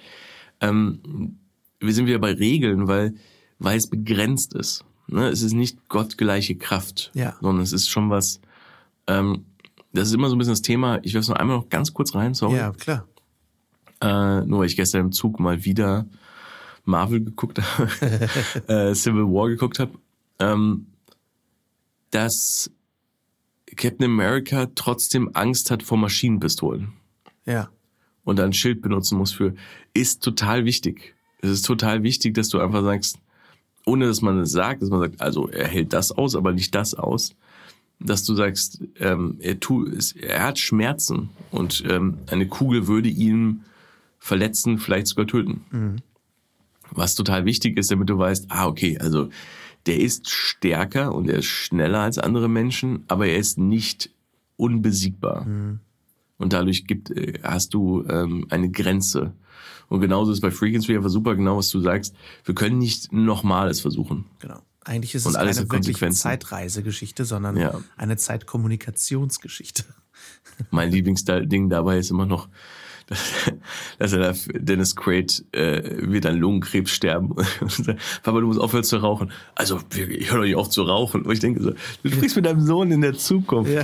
ähm, wir sind wieder bei Regeln, weil, weil es begrenzt ist. Ne? Es ist nicht gottgleiche Kraft, Ja. sondern es ist schon was, ähm, das ist immer so ein bisschen das Thema, ich werfe es noch einmal noch ganz kurz rein, sorry. Ja, klar. Äh, nur weil ich gestern im Zug mal wieder Marvel geguckt habe, äh, Civil War geguckt habe, ähm, dass Captain America trotzdem Angst hat vor Maschinenpistolen Ja. und dann ein Schild benutzen muss für, ist total wichtig. Es ist total wichtig, dass du einfach sagst, ohne dass man es sagt, dass man sagt, also er hält das aus, aber nicht das aus, dass du sagst, ähm, er, tu, er hat Schmerzen und ähm, eine Kugel würde ihn verletzen, vielleicht sogar töten. Was total wichtig ist, damit du weißt, ah, okay, also der ist stärker und er ist schneller als andere Menschen, aber er ist nicht unbesiegbar. Und dadurch gibt, äh, hast du ähm, eine Grenze. Und genauso ist es bei Frequency einfach super genau, was du sagst. Wir können nicht nochmals versuchen. Genau. Eigentlich ist Und es alles keine hat wirklich Konsequenzen. Zeitreisegeschichte, sondern Ja. eine Zeitkommunikationsgeschichte. Mein Lieblingsding dabei ist immer noch, dass, er Dennis Quaid äh, wird an Lungenkrebs sterben Papa, du musst aufhören zu rauchen. Also, ich höre doch nicht auf zu rauchen. Und ich denke so, du sprichst mit deinem Sohn in der Zukunft. Ja.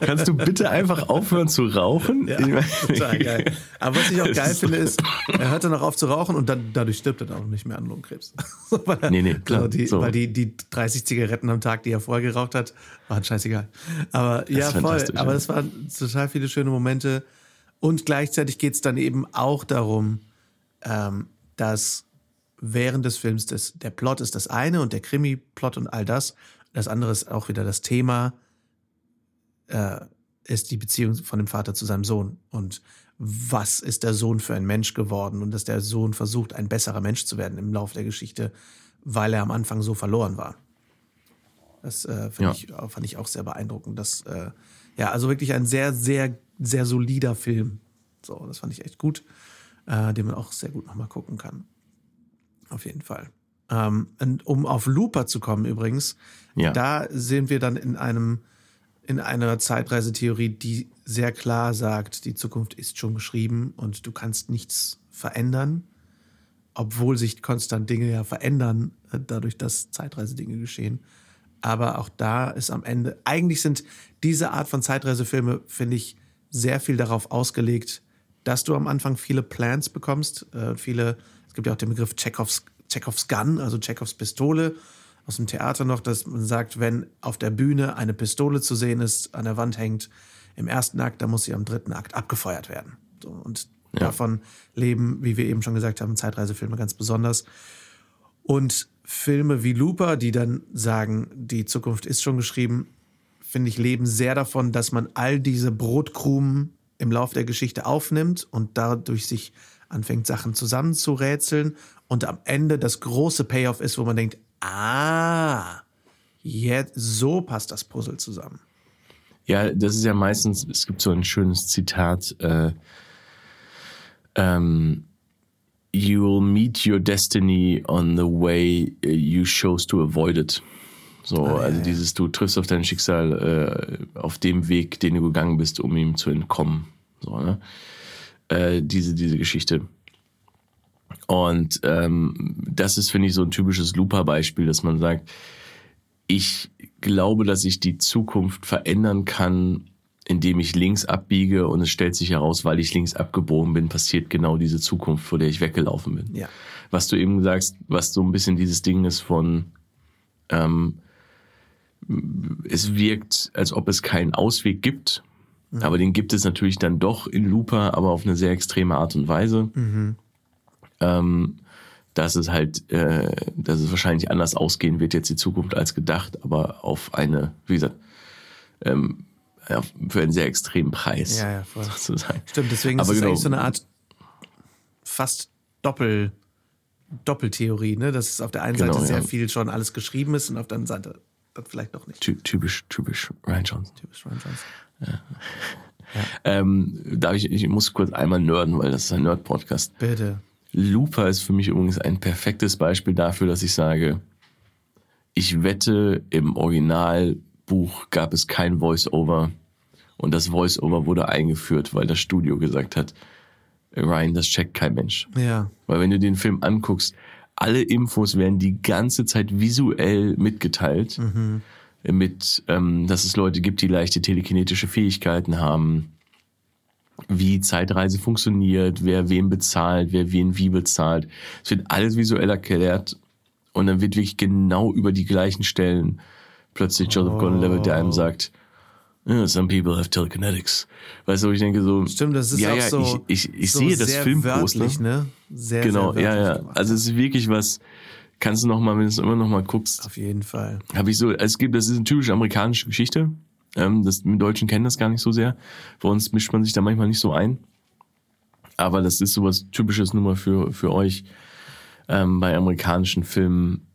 Kannst du bitte einfach aufhören zu rauchen? Ja, total geil. Aber was ich auch Das geil finde, ist, er hört dann auch auf zu rauchen und dann, dadurch stirbt er dann auch nicht mehr an Lungenkrebs. weil er, Nee, nee, klar, So, die, so. Weil die, die 30 Zigaretten am Tag, die er vorher geraucht hat, waren scheißegal. Aber ja, ist voll. Aber ja. das waren total viele schöne Momente. Und gleichzeitig geht es dann eben auch darum, ähm, dass während des Films das, der Plot ist das eine und der Krimi-Plot und all das. Das andere ist auch wieder das Thema, äh, ist die Beziehung von dem Vater zu seinem Sohn. Und was ist der Sohn für ein Mensch geworden? Und dass der Sohn versucht, ein besserer Mensch zu werden im Laufe der Geschichte. weil er am Anfang so verloren war. Das äh, fand, Ja. ich, fand ich auch sehr beeindruckend. Das, äh, ja, also wirklich ein sehr, sehr, sehr solider Film. So, das fand ich echt gut, äh, den man auch sehr gut nochmal gucken kann. Auf jeden Fall. Ähm, und um auf Looper zu kommen übrigens, Ja. da sind wir dann in einem in einer Zeitreisetheorie, die sehr klar sagt, die Zukunft ist schon geschrieben und du kannst nichts verändern, obwohl sich konstant Dinge ja verändern, äh, dadurch, dass Zeitreisedinge geschehen. Aber auch da ist am Ende, eigentlich sind diese Art von Zeitreisefilme, finde ich, sehr viel darauf ausgelegt, dass du am Anfang viele Plans bekommst, äh, viele, es gibt ja auch den Begriff Chekhovs, Chekhovs Gun, also Chekhovs Pistole aus dem Theater noch, dass man sagt, wenn auf der Bühne eine Pistole zu sehen ist, an der Wand hängt, im ersten Akt, dann muss sie am dritten Akt abgefeuert werden. So, und davon leben, wie wir eben schon gesagt haben, Zeitreisefilme ganz besonders. Und Filme wie Looper, die dann sagen, die Zukunft ist schon geschrieben, finde ich, leben sehr davon, dass man all diese Brotkrumen im Lauf der Geschichte aufnimmt und dadurch sich anfängt, Sachen zusammenzurätseln und am Ende das große Payoff ist, wo man denkt, ah, jetzt, so passt das Puzzle zusammen. Ja, das ist ja meistens, es gibt so ein schönes Zitat, äh, ähm, You will meet your destiny on the way you chose to avoid it. So, Ah, also ja. dieses, du triffst auf dein Schicksal äh, auf dem Weg, den du gegangen bist, um ihm zu entkommen. So, ne? äh, diese, diese Geschichte. Und ähm, das ist, finde ich, so ein typisches Looper-Beispiel, dass man sagt, ich glaube, dass ich die Zukunft verändern kann, indem ich links abbiege und es stellt sich heraus, weil ich links abgebogen bin, passiert genau diese Zukunft, vor der ich weggelaufen bin. Ja. Was du eben sagst, was so ein bisschen dieses Ding ist von, ähm, es wirkt, als ob es keinen Ausweg gibt, aber den gibt es natürlich dann doch in Looper, aber auf eine sehr extreme Art und Weise. Ähm, dass es halt, äh, dass es wahrscheinlich anders ausgehen wird jetzt die Zukunft als gedacht, aber auf eine, wie gesagt, ähm, ja, für einen sehr extremen Preis. Ja, ja, voll. Sozusagen. Stimmt, deswegen Aber ist es genau. eigentlich so eine Art fast Doppel, Doppeltheorie, ne? Dass es auf der einen Genau, Seite sehr ja. viel schon alles geschrieben ist und auf der anderen Seite dann vielleicht doch nicht. Ty typisch, typisch Ryan Johnson. Typisch Ryan Johnson. Ähm, darf ich, ich muss kurz einmal nerden, weil das ist ein Nerd-Podcast. Bitte. Looper ist für mich übrigens ein perfektes Beispiel dafür, dass ich sage, ich wette, im Originalbuch gab es kein Voice-Over und das Voice-Over wurde eingeführt, weil das Studio gesagt hat, Ryan, das checkt kein Mensch. Ja. Weil wenn du den Film anguckst, alle Infos werden die ganze Zeit visuell mitgeteilt. Mit, ähm, dass es Leute gibt, die leichte telekinetische Fähigkeiten haben, wie Zeitreise funktioniert, wer wem bezahlt, wer wen wie bezahlt. Es wird alles visuell erklärt und dann wird wirklich genau über die gleichen Stellen plötzlich Joseph Gordon-Levitt, der einem sagt, "Yeah, some people have telekinetics. Weißt du, wo ich denke so, Stimmt, das ist ja, auch ja, so. ich, ich, ich so sehe das sehr Filmposter. ne? Sehr, Genau, sehr ja, ja. gemacht. Also es ist wirklich was, kannst du noch mal, wenn du es immer noch mal guckst, auf jeden Fall. habe ich so, es gibt, das ist eine typische amerikanische Geschichte. Ähm, das, wir Deutschen kennen das gar nicht so sehr. Bei uns mischt man sich da manchmal nicht so ein. Aber das ist sowas Typisches nur mal für, für euch ähm, bei amerikanischen Filmen.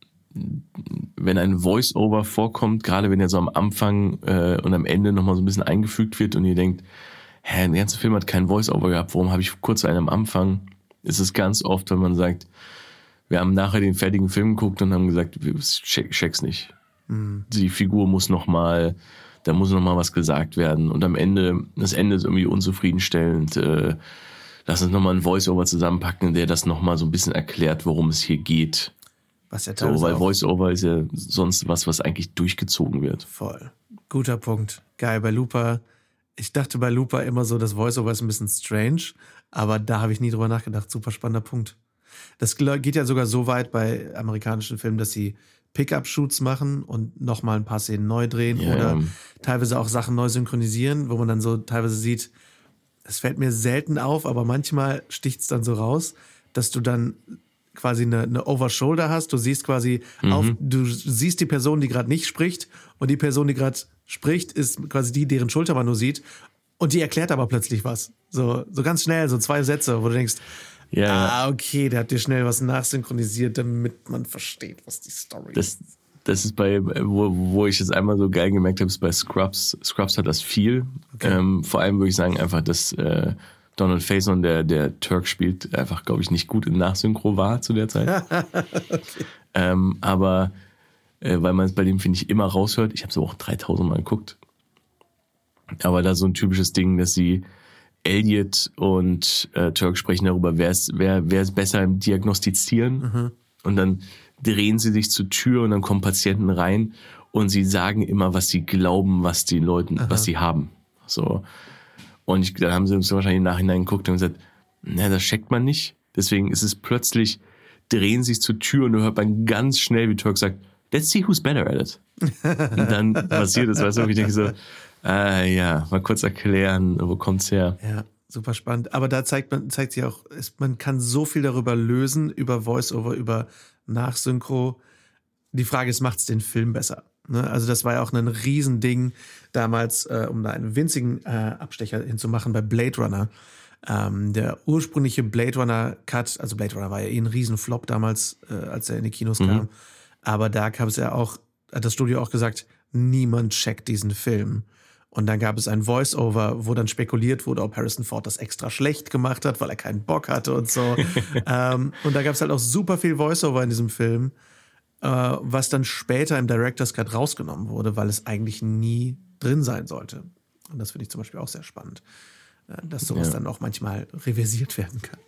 Wenn ein Voice-Over vorkommt, gerade wenn er so am Anfang äh, und am Ende nochmal so ein bisschen eingefügt wird und ihr denkt, hä, der ganze Film hat keinen Voice-Over gehabt, warum habe ich kurz einen am Anfang? Ist es ganz oft, wenn man sagt, wir haben nachher den fertigen Film geguckt und haben gesagt, check, check's nicht. Die Figur muss noch mal, da muss noch mal was gesagt werden und am Ende, das Ende ist irgendwie unzufriedenstellend. Äh, lass uns noch mal ein Voice-Over zusammenpacken, der das noch mal so ein bisschen erklärt, worum es hier geht. Was ja So, weil Voice-Over ist ja sonst was, was eigentlich durchgezogen wird. voll. Guter Punkt. Geil, bei Looper. Ich dachte bei Looper immer so, das Voiceover ist ein bisschen strange, aber da habe ich nie drüber nachgedacht. Super spannender Punkt. Das geht ja sogar so weit bei amerikanischen Filmen, dass sie Pickup-Shoots machen und nochmal ein paar Szenen neu drehen Ja, oder teilweise auch Sachen neu synchronisieren, wo man dann so teilweise sieht, es fällt mir selten auf, aber manchmal sticht es dann so raus, dass du dann quasi eine, eine Overshoulder hast. Du siehst quasi auf, du siehst die Person, die gerade nicht spricht, und die Person, die gerade spricht, ist quasi die, deren Schulter man nur sieht. Und die erklärt aber plötzlich was. So, so ganz schnell, so zwei Sätze, wo du denkst, Ja, Ah, okay, der hat dir schnell was nachsynchronisiert, damit man versteht, was die Story ist. das, das ist bei, wo, wo ich es einmal so geil gemerkt habe, ist bei Scrubs. Scrubs hat das viel. Ähm, vor allem würde ich sagen einfach, dass äh, Donald Faison, der, der Turk spielt, einfach, glaube ich, nicht gut in Nachsynchro war zu der Zeit. ähm, aber äh, weil man es bei dem, finde ich, immer raushört. Ich habe es auch 3000 Mal geguckt. Aber da so ein typisches Ding, dass sie Elliot und äh, Turk sprechen darüber, wer ist, wer, wer ist besser im Diagnostizieren. Und dann drehen sie sich zur Tür und dann kommen Patienten rein und sie sagen immer, was sie glauben, was die Leuten, was sie haben. So. Und ich, dann haben sie uns wahrscheinlich im Nachhinein geguckt und gesagt, na, das checkt man nicht. Deswegen ist es plötzlich, drehen sich zur Tür und du hört man ganz schnell, wie Turk sagt, let's see who's better at it. und dann passiert es, weißt du, und ich denke so, ah, ja, mal kurz erklären, wo kommt's her? Ja, super spannend. Aber da zeigt man, zeigt sich auch, es, man kann so viel darüber lösen, über Voice-Over, über Nachsynchro. Die Frage ist, macht's den Film besser? Ne? Also das war ja auch ein Riesending damals, äh, um da einen winzigen äh, Abstecher hinzumachen bei Blade Runner. Ähm, der ursprüngliche Blade Runner Cut, also Blade Runner war ja eh ein Riesenflop damals, äh, als er in die Kinos kam. Aber da gab es ja auch, hat das Studio auch gesagt, niemand checkt diesen Film. Und dann gab es ein Voice-Over, wo dann spekuliert wurde, ob Harrison Ford das extra schlecht gemacht hat, weil er keinen Bock hatte und so. ähm, und da gab es halt auch super viel Voice-Over in diesem Film, was dann später im Director's Cut rausgenommen wurde, weil es eigentlich nie drin sein sollte. Und das finde ich zum Beispiel auch sehr spannend, äh, dass sowas Ja. dann auch manchmal reversiert werden kann.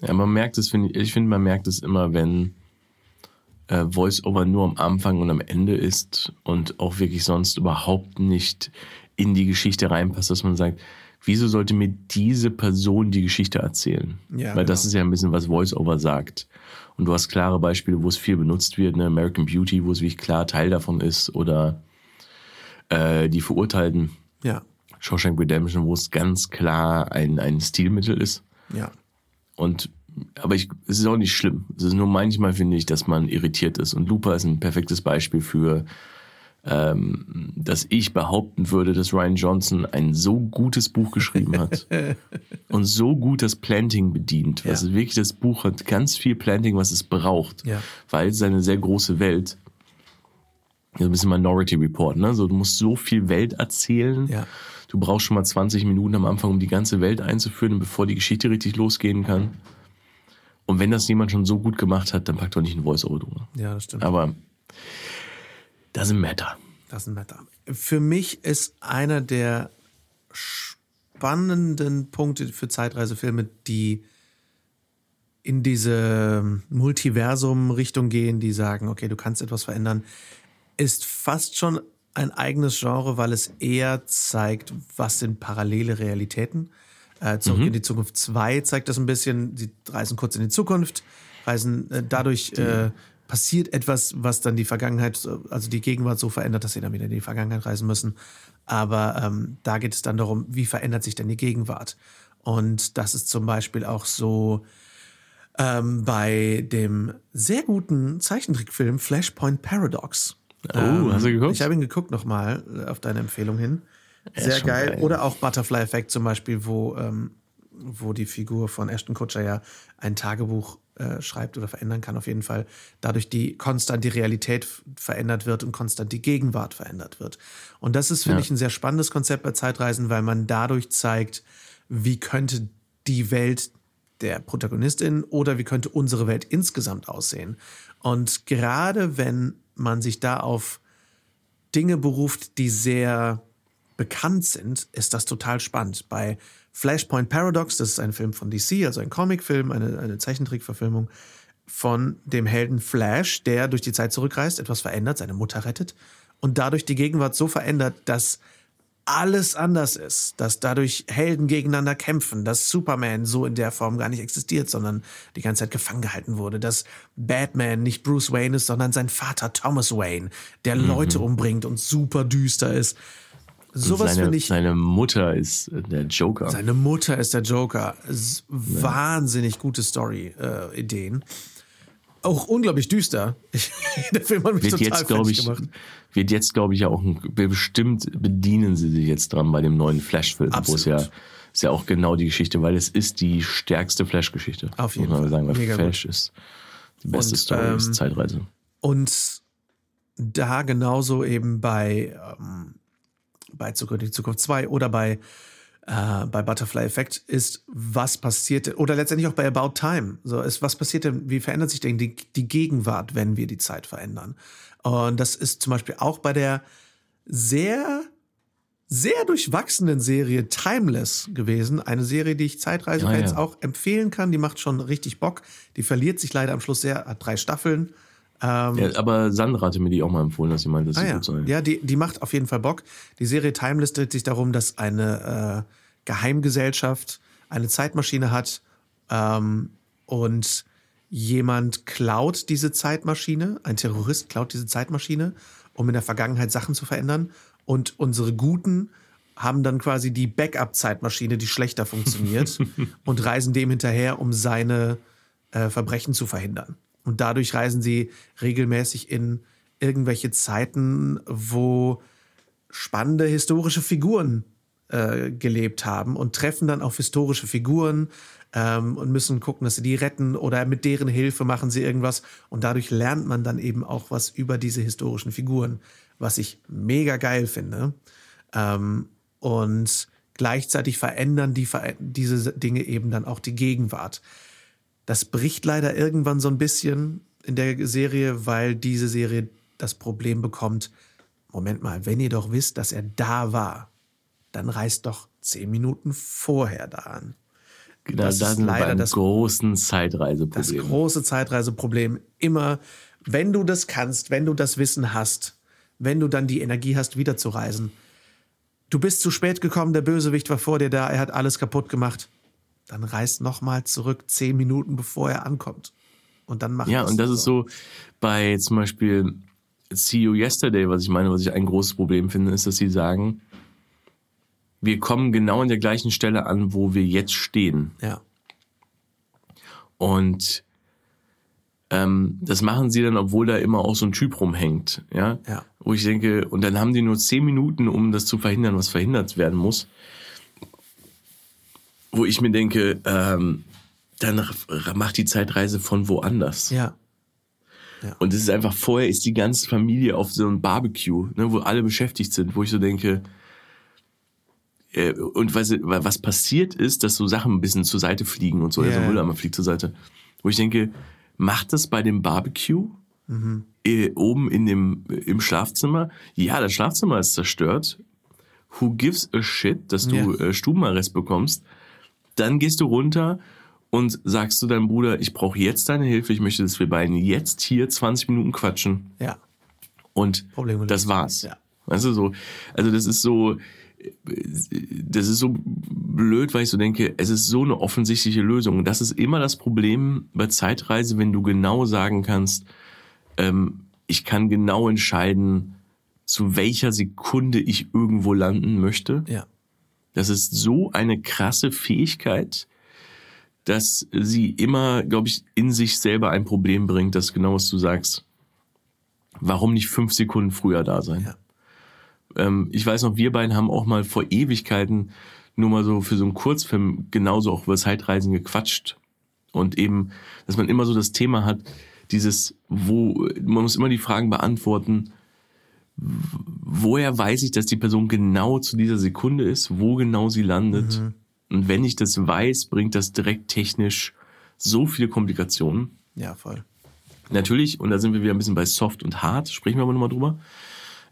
Ja, man merkt es, finde ich, ich finde, man merkt es immer, wenn äh, Voice-Over nur am Anfang und am Ende ist und auch wirklich sonst überhaupt nicht in die Geschichte reinpasst, dass man sagt, wieso sollte mir diese Person die Geschichte erzählen? Ja, Weil das genau. ist ja ein bisschen, was Voice-Over sagt. Und du hast klare Beispiele, wo es viel benutzt wird, ne? American Beauty, wo es wirklich klar Teil davon ist, oder äh, die Verurteilten, Ja, Shawshank Redemption, wo es ganz klar ein, ein Stilmittel ist. ja. Und aber ich, es ist auch nicht schlimm. Es ist nur manchmal finde ich, dass man irritiert ist. Und Looper ist ein perfektes Beispiel für, ähm, dass ich behaupten würde, dass Ryan Johnson ein so gutes Buch geschrieben hat und so gut das Planting bedient. Ja. ist wirklich das Buch hat ganz viel Planting, was es braucht, Ja. weil es eine sehr große Welt. So ein bisschen Minority Report, ne? So, du musst so viel Welt erzählen. Ja. Du brauchst schon mal 20 Minuten am Anfang, um die ganze Welt einzuführen, bevor die Geschichte richtig losgehen kann. Und wenn das jemand schon so gut gemacht hat, dann packt doch nicht ein Voice-Over drüber. Ja, das stimmt. Aber doesn't matter. Ein Matter. Für mich ist einer der spannenden Punkte für Zeitreisefilme, die in diese Multiversum-Richtung gehen, die sagen, okay, du kannst etwas verändern, ist fast schon ein eigenes Genre, weil es eher zeigt, was sind parallele Realitäten. Äh, Zurück in die Zukunft 2 zeigt das ein bisschen. Sie reisen kurz in die Zukunft, reisen äh, dadurch äh, passiert etwas, was dann die Vergangenheit, also die Gegenwart so verändert, dass sie dann wieder in die Vergangenheit reisen müssen. Aber ähm, da geht es dann darum, wie verändert sich denn die Gegenwart? Und das ist zum Beispiel auch so ähm, bei dem sehr guten Zeichentrickfilm Flashpoint Paradox. Oh, hast du geguckt? Ich habe ihn geguckt nochmal äh, auf deine Empfehlung hin. Sehr geil. geil. Oder auch Butterfly Effect zum Beispiel, wo, ähm, wo die Figur von Ashton Kutcher ja ein Tagebuch äh, schreibt oder verändern kann, auf jeden Fall. Dadurch die konstant die Realität verändert wird und konstant die Gegenwart verändert wird. Und das ist, finde Ja. ich, ein sehr spannendes Konzept bei Zeitreisen, weil man dadurch zeigt, wie könnte die Welt der Protagonistin oder wie könnte unsere Welt insgesamt aussehen. Und gerade wenn man sich da auf Dinge beruft, die sehr bekannt sind, ist das total spannend. Bei Flashpoint Paradox, das ist ein Film von DC, also ein Comicfilm, eine, eine Zeichentrickverfilmung von dem Helden Flash, der durch die Zeit zurückreist, etwas verändert, seine Mutter rettet und dadurch die Gegenwart so verändert, dass alles anders ist, dass dadurch Helden gegeneinander kämpfen, dass Superman so in der Form gar nicht existiert, sondern die ganze Zeit gefangen gehalten wurde, dass Batman nicht Bruce Wayne ist, sondern sein Vater Thomas Wayne, der Leute umbringt und super düster ist. Sowas seine, finde ich. seine Mutter ist äh, der Joker. Seine Mutter ist der Joker. S- Wahnsinnig gute Story-Ideen. Auch unglaublich düster. Der Film hat mich wird total jetzt, ich, gemacht. wird jetzt, glaube ich, ja auch ein, bestimmt bedienen sie sich jetzt dran bei dem neuen Flash-Film, wo es ja ist ja auch genau die Geschichte, weil es ist die stärkste Flash-Geschichte. Auf jeden Fall. sagen, weil Mega Flash ist die beste Und, Story, ähm, ist Zeitreise. Und da genauso eben bei, ähm, bei die Zukunft 2 oder bei, äh, bei Butterfly Effect ist, was passiert, oder letztendlich auch bei About Time. So ist, was passiert denn, wie verändert sich denn die, die Gegenwart, wenn wir die Zeit verändern? Und das ist zum Beispiel auch bei der sehr, sehr durchwachsenen Serie Timeless gewesen. Eine Serie, die ich Zeitreisefans Ah, ja. auch empfehlen kann. Die macht schon richtig Bock. Die verliert sich leider am Schluss sehr, hat drei Staffeln. Ja, aber Sandra hatte mir die auch mal empfohlen, dass sie meinte, dass Ah, sie ja, gut sei. ja die, die macht auf jeden Fall Bock. Die Serie Timeless dreht sich darum, dass eine äh, Geheimgesellschaft eine Zeitmaschine hat ähm, und jemand klaut diese Zeitmaschine, ein Terrorist klaut diese Zeitmaschine, um in der Vergangenheit Sachen zu verändern. Und unsere Guten haben dann quasi die Backup-Zeitmaschine, die schlechter funktioniert, und reisen dem hinterher, um seine äh, Verbrechen zu verhindern. Und dadurch reisen sie regelmäßig in irgendwelche Zeiten, wo spannende historische Figuren äh, gelebt haben und treffen dann auf historische Figuren ähm, und müssen gucken, dass sie die retten oder mit deren Hilfe machen sie irgendwas. Und dadurch lernt man dann eben auch was über diese historischen Figuren, was ich mega geil finde. Ähm, und gleichzeitig verändern die, diese Dinge eben dann auch die Gegenwart. Das bricht leider irgendwann so ein bisschen in der Serie, weil diese Serie das Problem bekommt, Moment mal, wenn ihr doch wisst, dass er da war, dann reist doch zehn Minuten vorher da an. Genau, das da ist leider das- großen Das Zeitreiseproblem. große Zeitreiseproblem immer, wenn du das kannst, wenn du das Wissen hast, wenn du dann die Energie hast, wieder zu reisen. Du bist zu spät gekommen, der Bösewicht war vor dir da, er hat alles kaputt gemacht. Dann reist nochmal zurück, zehn Minuten bevor er ankommt. Und dann macht Ja, und das ist so bei zum Beispiel See You Yesterday, was ich meine, was ich ein großes Problem finde, ist, dass sie sagen, wir kommen genau an der gleichen Stelle an, wo wir jetzt stehen. Ja, Und ähm, das machen sie dann, obwohl da immer auch so ein Typ rumhängt, ja? Ja. Wo ich denke, und dann haben die nur zehn Minuten, um das zu verhindern, was verhindert werden muss. Wo ich mir denke, ähm, dann macht die Zeitreise von woanders. ja, Und es ist einfach, vorher ist die ganze Familie auf so einem Barbecue, ne, wo alle beschäftigt sind, wo ich so denke, äh, und was, was passiert ist, dass so Sachen ein bisschen zur Seite fliegen und so, Ja, also ja. Mülleimer fliegt zur Seite. Wo ich denke, macht das bei dem Barbecue Mhm. äh, oben in dem, im Schlafzimmer? Ja, das Schlafzimmer ist zerstört. Who gives a shit, dass du Ja. äh, Stubenarrest bekommst? Dann gehst du runter und sagst zu deinem Bruder, ich brauche jetzt deine Hilfe, ich möchte, dass wir beiden jetzt hier 20 Minuten quatschen ja, und Problem das war's. Ja. Weißt du, so, also das ist so, das ist so blöd, weil ich so denke, es ist so eine offensichtliche Lösung. Und das ist immer das Problem bei Zeitreise, wenn du genau sagen kannst, ähm, ich kann genau entscheiden, zu welcher Sekunde ich irgendwo landen möchte. ja, Das ist so eine krasse Fähigkeit, dass sie immer, glaube ich, in sich selber ein Problem bringt, das genau was du sagst. Warum nicht fünf Sekunden früher da sein? Ja. Ähm, ich weiß noch, wir beiden haben auch mal vor Ewigkeiten nur mal so für so einen Kurzfilm genauso auch über Zeitreisen gequatscht. Und eben, dass man immer so das Thema hat, dieses, wo, man muss immer die Fragen beantworten, woher weiß ich, dass die Person genau zu dieser Sekunde ist, wo genau sie landet. Und wenn ich das weiß, bringt das direkt technisch so viele Komplikationen. ja, voll. Natürlich, und da sind wir wieder ein bisschen bei Soft und Hard, sprechen wir aber nochmal drüber.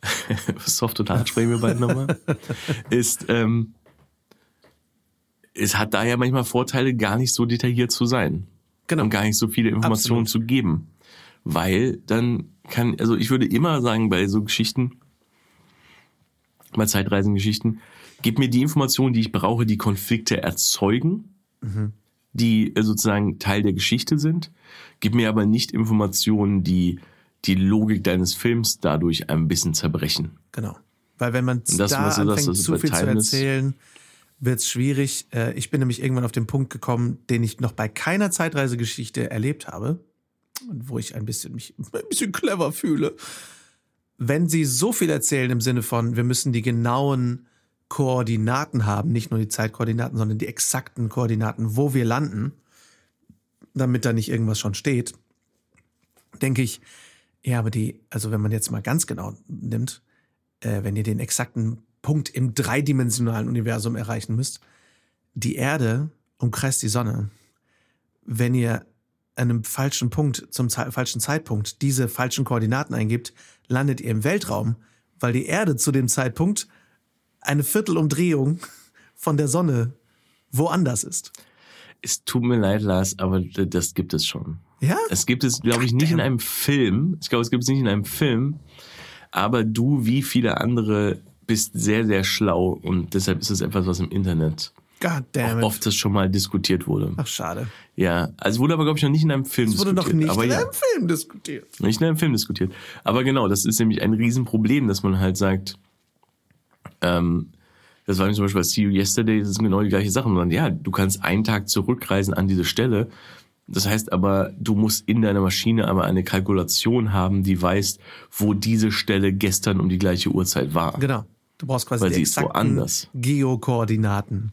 Soft und Hard sprechen wir beide nochmal. Ist, ähm, es hat daher manchmal Vorteile, gar nicht so detailliert zu sein. Genau. Und gar nicht so viele Informationen Absolut. zu geben. Weil dann kann, also ich würde immer sagen, bei so Geschichten, bei Zeitreisengeschichten, gib mir die Informationen, die ich brauche, die Konflikte erzeugen, die äh, sozusagen Teil der Geschichte sind. Gib mir aber nicht Informationen, die die Logik deines Films dadurch ein bisschen zerbrechen. Genau. Weil wenn man das da so das, anfängt, was zu viel zu erzählen, wird's schwierig. Äh, Ich bin nämlich irgendwann auf den Punkt gekommen, den ich noch bei keiner Zeitreisegeschichte erlebt habe wo ich ein bisschen mich ein bisschen clever fühle. Wenn sie so viel erzählen im Sinne von, wir müssen die genauen Koordinaten haben, nicht nur die Zeitkoordinaten, sondern die exakten Koordinaten, wo wir landen, damit da nicht irgendwas schon steht, denke ich, ja, aber die, also wenn man jetzt mal ganz genau nimmt, äh, wenn ihr den exakten Punkt im dreidimensionalen Universum erreichen müsst, die Erde umkreist die Sonne. Wenn ihr einem falschen Punkt zum falschen Zeitpunkt diese falschen Koordinaten eingibt, landet ihr im Weltraum, weil die Erde zu dem Zeitpunkt eine Viertelumdrehung von der Sonne woanders ist. Es tut mir leid, Lars, aber das gibt es schon. Ja? Es gibt es, glaube ich, nicht in einem Film. Ich glaube, es gibt es nicht in einem Film. Aber du, wie viele andere, bist sehr, sehr schlau und deshalb ist es etwas, was im Internet God damn it. oft das schon mal diskutiert wurde. Ach, schade. Ja, also wurde aber, glaube ich, noch nicht in einem Film Es wurde noch diskutiert. nicht aber in ja. einem Film diskutiert. Nicht in einem Film diskutiert. Aber genau, das ist nämlich ein Riesenproblem, dass man halt sagt, ähm, das war zum Beispiel bei See You Yesterday, das sind genau die gleiche Sache. Und ja, du kannst einen Tag zurückreisen an diese Stelle. Das heißt aber, du musst in deiner Maschine aber eine Kalkulation haben, die weiß, wo diese Stelle gestern um die gleiche Uhrzeit war. Genau. Du brauchst quasi Weil die ist exakten. Geokoordinaten,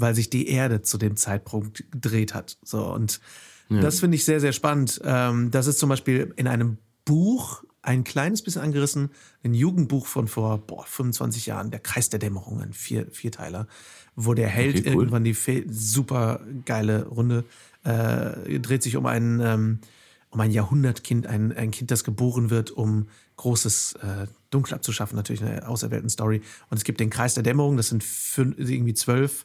weil sich die Erde zu dem Zeitpunkt gedreht hat. So und das finde ich sehr, sehr spannend. Ähm, das ist zum Beispiel in einem Buch ein kleines bisschen angerissen, ein Jugendbuch von vor boah, 25 Jahren, Der Kreis der Dämmerung, ein Vier Vierteiler, wo der Held Okay, cool. irgendwann die Fe super geile Runde äh, dreht sich um einen ähm, um ein Jahrhundertkind, ein, ein Kind, das geboren wird, um großes äh, Dunkel abzuschaffen, natürlich eine auserwählten Story. Und es gibt den Kreis der Dämmerung, das sind fün- irgendwie zwölf,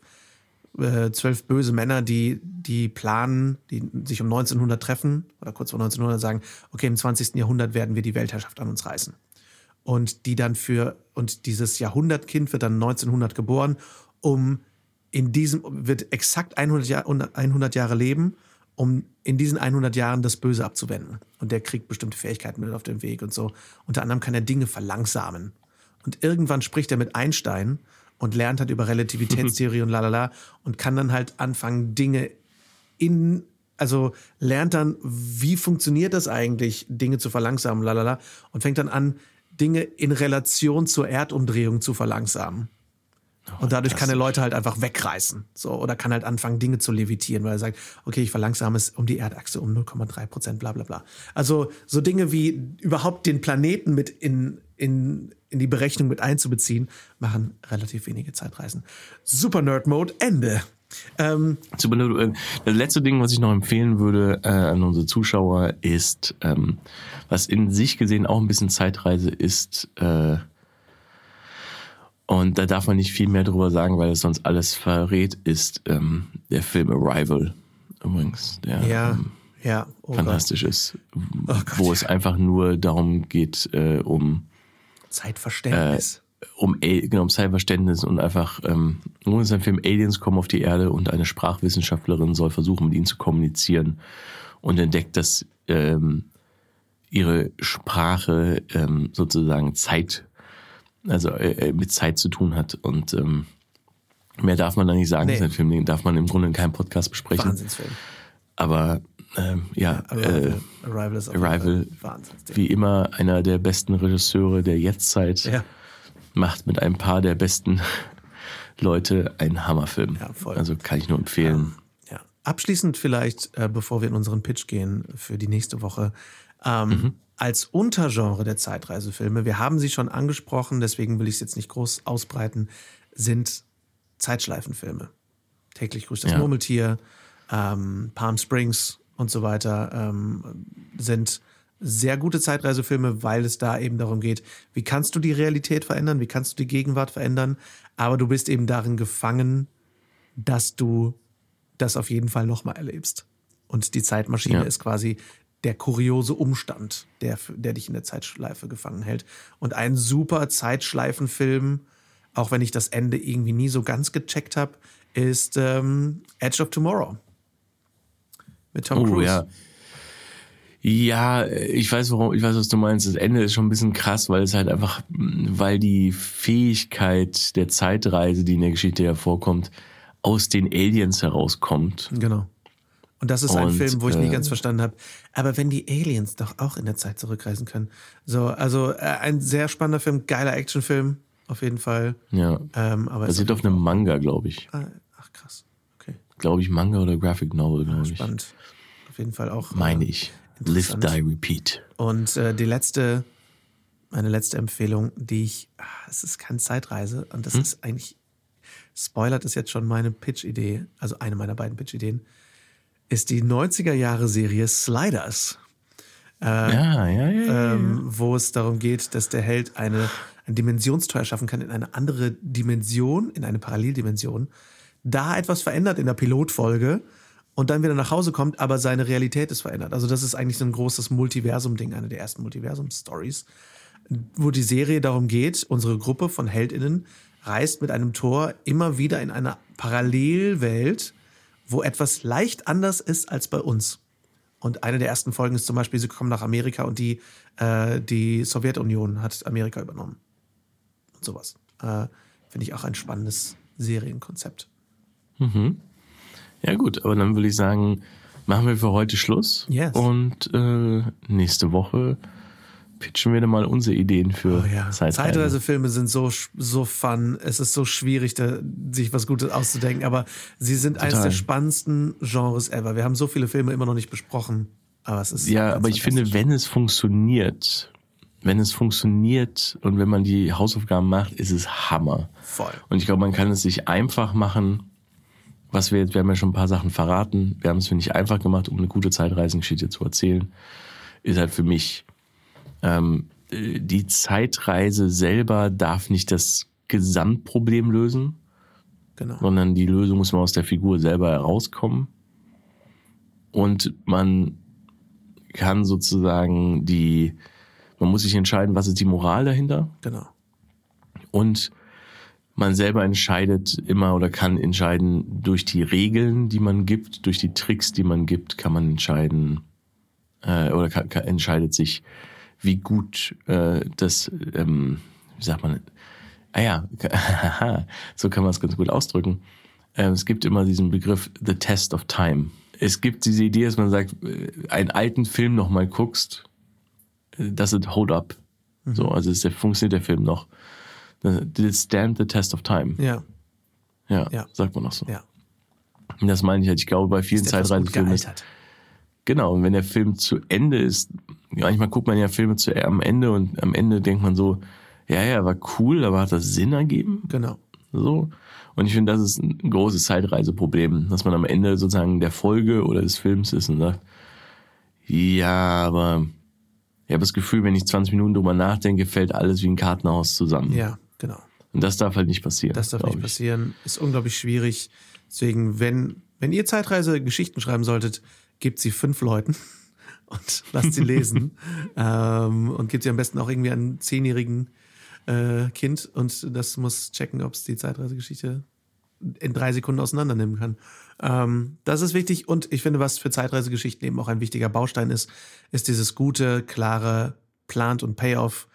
äh, zwölf böse Männer, die, die planen, die sich um 1900 treffen oder kurz vor 1900 sagen, okay, im 20. Jahrhundert werden wir die Weltherrschaft an uns reißen. Und die dann für, und dieses Jahrhundertkind wird dann 1900 geboren, um in diesem, wird exakt 100, Jahr, 100 Jahre leben, um in diesen 100 Jahren das Böse abzuwenden. Und der kriegt bestimmte Fähigkeiten mit auf den Weg und so. Unter anderem kann er Dinge verlangsamen. Und irgendwann spricht er mit Einstein und lernt halt über Relativitätstheorie und lalala und kann dann halt anfangen, Dinge in, also lernt dann, wie funktioniert das eigentlich, Dinge zu verlangsamen, lalala, und fängt dann an, Dinge in Relation zur Erdumdrehung zu verlangsamen. Und dadurch kann er Leute halt einfach wegreißen. So, oder kann halt anfangen, Dinge zu levitieren, weil er sagt, okay, ich verlangsame es um die Erdachse um 0,3 Prozent, bla bla bla. Also so Dinge wie überhaupt den Planeten mit in, in, in die Berechnung mit einzubeziehen, machen relativ wenige Zeitreisen. Super Nerd Mode, Ende. Ähm, äh, Das letzte Ding, was ich noch empfehlen würde äh, an unsere Zuschauer, ist, ähm, was in sich gesehen auch ein bisschen Zeitreise ist, äh, und da darf man nicht viel mehr drüber sagen, weil es sonst alles verrät, ist ähm, der Film Arrival übrigens, der ja, ähm, ja. Oh Gott. fantastisch ist, Gott, wo es einfach nur darum geht, äh, um Zeitverständnis. um, A- genau, um Zeitverständnis und einfach, ähm, nun ist ein Film, Aliens kommen auf die Erde und eine Sprachwissenschaftlerin soll versuchen, mit ihnen zu kommunizieren und entdeckt, dass ähm, ihre Sprache ähm, sozusagen Zeit, also äh, äh, mit Zeit zu tun hat und ähm, mehr darf man da nicht sagen, Nee. das ist ein Film, den darf man im Grunde in keinem Podcast besprechen. Wahnsinnsfilm. Aber ähm, ja, äh, Arrival, Arrival ist Arrival, wie immer einer der besten Regisseure der Jetztzeit Ja. macht mit ein paar der besten Leute einen Hammerfilm. Ja, voll. Also kann ich nur empfehlen. Ja. Abschließend vielleicht, äh, bevor wir in unseren Pitch gehen für die nächste Woche, ähm, Mhm. als Untergenre der Zeitreisefilme, wir haben sie schon angesprochen, deswegen will ich es jetzt nicht groß ausbreiten, sind Zeitschleifenfilme. Täglich grüßt das Ja. Murmeltier, ähm, Palm Springs und so weiter ähm, sind sehr gute Zeitreisefilme, weil es da eben darum geht, wie kannst du die Realität verändern, wie kannst du die Gegenwart verändern, aber du bist eben darin gefangen, dass du das auf jeden Fall nochmal erlebst. Und die Zeitmaschine Ja. ist quasi der kuriose Umstand, der, der dich in der Zeitschleife gefangen hält. Und ein super Zeitschleifenfilm, auch wenn ich das Ende irgendwie nie so ganz gecheckt habe, ist ähm, Edge of Tomorrow. Mit Tom Oh Cruise. ja. Ja, ich weiß, warum, ich weiß, was du meinst. Das Ende ist schon ein bisschen krass, weil es halt einfach, weil die Fähigkeit der Zeitreise, die in der Geschichte hervorkommt, aus den Aliens herauskommt. Genau. Und das ist ein Und, Film, wo ich nie äh, ganz verstanden habe. Aber wenn die Aliens doch auch in der Zeit zurückreisen können. So, also äh, ein sehr spannender Film, geiler Actionfilm. auf jeden Fall. Ja. Ähm, aber Basiert auf einem Manga, glaube ich. Ah, Ach krass. Okay. Glaube ich, Manga oder Graphic Novel, glaube ich. Spannend. Auf jeden Fall auch. Meine äh, ich. Live, die, repeat. Und äh, die letzte, meine letzte Empfehlung, die ich, ah, es ist keine Zeitreise und das Hm? ist eigentlich, spoilert ist jetzt schon meine Pitch-Idee, also eine meiner beiden Pitch-Ideen, ist die 90er Jahre Serie Sliders. ja, ja, ja. ja. ähm, wo es darum geht, dass der Held eine, ein Dimensionstor erschaffen kann in eine andere Dimension, in eine Paralleldimension, da etwas verändert in der Pilotfolge und dann wieder nach Hause kommt, aber seine Realität ist verändert. Also das ist eigentlich so ein großes Multiversum-Ding, eine der ersten Multiversum-Stories, wo die Serie darum geht, unsere Gruppe von HeldInnen reist mit einem Tor immer wieder in eine Parallelwelt, wo etwas leicht anders ist als bei uns. Und eine der ersten Folgen ist zum Beispiel, sie kommen nach Amerika und die, äh, die Sowjetunion hat Amerika übernommen. Und sowas. Äh, Finde ich auch ein spannendes Serienkonzept. Ja gut, aber dann würde ich sagen, machen wir für heute Schluss. Yes. Und äh, nächste Woche pitchen wir dann mal unsere Ideen für Oh ja. Zeitreise. Zeitreisefilme sind so, so fun. Es ist so schwierig, da, sich was Gutes auszudenken, aber sie sind eines der spannendsten Genres ever. Wir haben so viele Filme immer noch nicht besprochen, aber es ist. Ja, aber ich finde, wenn es funktioniert, wenn es funktioniert und wenn man die Hausaufgaben macht, ist es Hammer. Voll. Und ich glaube, man kann es sich einfach machen. Was wir jetzt, wir haben ja schon ein paar Sachen verraten. Wir haben es, finde ich, einfach gemacht, um eine gute Zeitreisengeschichte zu erzählen. Ist halt für mich, ähm, äh, die Zeitreise selber darf nicht das Gesamtproblem lösen, Genau. sondern die Lösung muss man aus der Figur selber herauskommen. Und man kann sozusagen die, man muss sich entscheiden, was ist die Moral dahinter Genau. und man selber entscheidet immer oder kann entscheiden durch die Regeln, die man gibt, durch die Tricks, die man gibt, kann man entscheiden äh, oder kann, kann, entscheidet sich, wie gut äh, das, ähm, wie sagt man, ah ja, so kann man es ganz gut ausdrücken. Äh, es gibt immer diesen Begriff The Test of Time. Es gibt diese Idee, dass man sagt, äh, einen alten Film nochmal guckst, äh, does it hold up? So, also ist der, funktioniert der Film noch? Did it stand the test of time? Ja, Ja, Ja. sagt man noch so. ja. Und das meine ich halt. Ich glaube, bei vielen Zeitreisefilmen ist, genau, und wenn der Film zu Ende ist, manchmal guckt man ja Filme zu, am Ende und am Ende denkt man so, ja, ja, war cool, aber hat das Sinn ergeben? Genau. So. Und ich finde, das ist ein großes Zeitreiseproblem, dass man am Ende sozusagen der Folge oder des Films ist und sagt, ja, aber ich habe das Gefühl, wenn ich 20 Minuten drüber nachdenke, fällt alles wie ein Kartenhaus zusammen. Ja, genau. Und das darf halt nicht passieren. Das darf nicht ich. passieren. Ist unglaublich schwierig. Deswegen, wenn, wenn ihr Zeitreise-Geschichten schreiben solltet, gebt sie fünf Leuten und lasst sie lesen. ähm, und gebt sie am besten auch irgendwie einem zehnjährigen äh, Kind und das muss checken, ob es die Zeitreisegeschichte in drei Sekunden auseinandernehmen kann. Ähm, das ist wichtig und ich finde, was für Zeitreisegeschichten eben auch ein wichtiger Baustein ist, ist dieses gute, klare Plant und Payoff.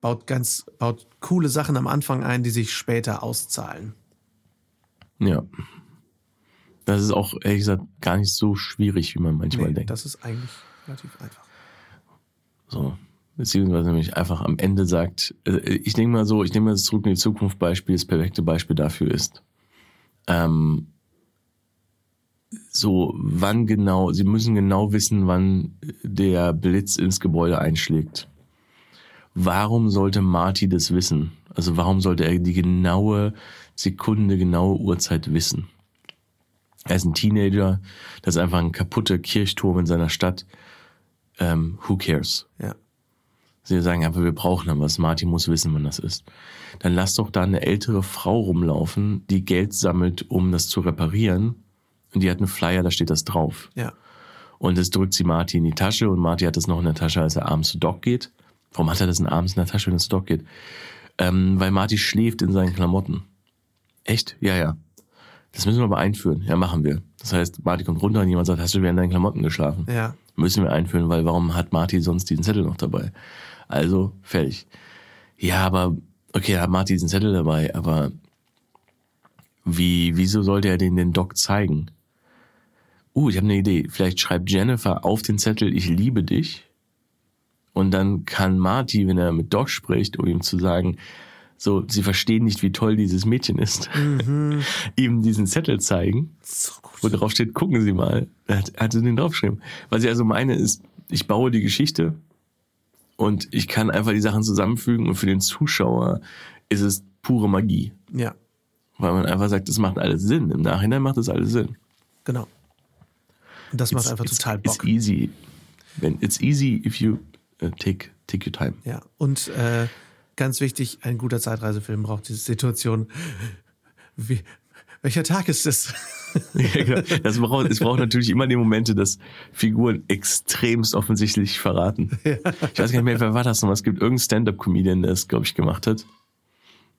Baut ganz, baut coole Sachen am Anfang ein, die sich später auszahlen. Ja. Das ist auch, ehrlich gesagt, gar nicht so schwierig, wie man manchmal Nee, denkt. das ist eigentlich relativ einfach. So. Beziehungsweise nämlich einfach am Ende sagt, äh, ich denke mal so, ich nehme mal das zurück in die Zukunft Beispiel, das perfekte Beispiel dafür ist, ähm, so, wann genau, sie müssen genau wissen, wann der Blitz ins Gebäude einschlägt. Warum sollte Marty das wissen? Also warum sollte er die genaue Sekunde, genaue Uhrzeit wissen? Er ist ein Teenager, das ist einfach ein kaputter Kirchturm in seiner Stadt. Ähm, who cares? Ja. Sie sagen einfach, wir brauchen da was. Martin muss wissen, wann das ist. Dann lass doch da eine ältere Frau rumlaufen, die Geld sammelt, um das zu reparieren. Und die hat einen Flyer, da steht das drauf. Ja. Und das drückt sie Marty in die Tasche und Marty hat das noch in der Tasche, als er abends zu Doc geht. Warum hat er das denn abends in der Tasche, wenn zu Doc geht? Ähm, weil Marty schläft in seinen Klamotten. Echt? Ja, ja. Das müssen wir aber einführen. Ja, machen wir. Das heißt, Marty kommt runter und jemand sagt, hast du wieder in deinen Klamotten geschlafen? Ja. Müssen wir einführen, weil warum hat Marty sonst diesen Zettel noch dabei? Also, fertig. Ja, aber, okay, er hat Marty diesen Zettel dabei, aber wie, wieso sollte er den den Doc zeigen? Uh, ich habe eine Idee. Vielleicht schreibt Jennifer auf den Zettel, ich liebe dich. Und dann kann Marty, wenn er mit Doc spricht, um ihm zu sagen, so, sie verstehen nicht, wie toll dieses Mädchen ist, Mhm. ihm diesen Zettel zeigen, So wo drauf steht, gucken Sie mal. Er hat, hat den draufgeschrieben. Was ich also meine ist, ich baue die Geschichte und ich kann einfach die Sachen zusammenfügen und für den Zuschauer ist es pure Magie. Ja, Weil man einfach sagt, es macht alles Sinn. Im Nachhinein macht es alles Sinn. genau. Und das macht einfach it's, total It's Bock. easy. When it's easy if you uh, take, take your time. Ja, und äh, ganz wichtig, ein guter Zeitreisefilm braucht diese Situation. Wie, welcher Tag ist es? Ja, genau. das braucht, es braucht natürlich immer die Momente, dass Figuren extremst offensichtlich verraten. Ich weiß gar nicht mehr, wer war das nochmal. Es gibt irgendeinen Stand-Up-Comedian, der es, glaube ich, gemacht hat.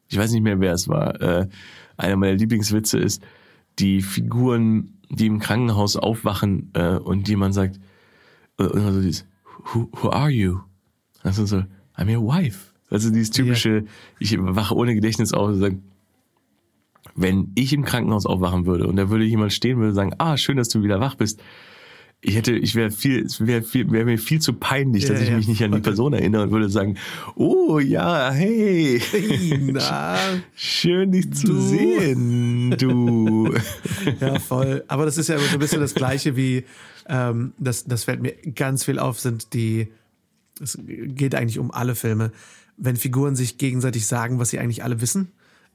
Ich weiß nicht mehr, wer es war. Äh, einer meiner Lieblingswitze ist, die Figuren, die im Krankenhaus aufwachen äh, und jemand sagt, äh, und so dieses, who, who are you? Also so, I'm your wife. Also dieses typische, ich wache ohne Gedächtnis auf und sage, wenn ich im Krankenhaus aufwachen würde und da würde jemand stehen und würde sagen, ah, schön, dass du wieder wach bist. Ich hätte, ich wäre viel, es wäre viel, wäre mir viel zu peinlich, dass Ja, ich ja. mich nicht an die Person erinnere und würde sagen, oh ja, hey, Na, schön dich zu Du. sehen, du. ja, voll. Aber das ist ja immer so ein bisschen das Gleiche wie, ähm, das, das fällt mir ganz viel auf, sind die, es geht eigentlich um alle Filme, wenn Figuren sich gegenseitig sagen, was sie eigentlich alle wissen.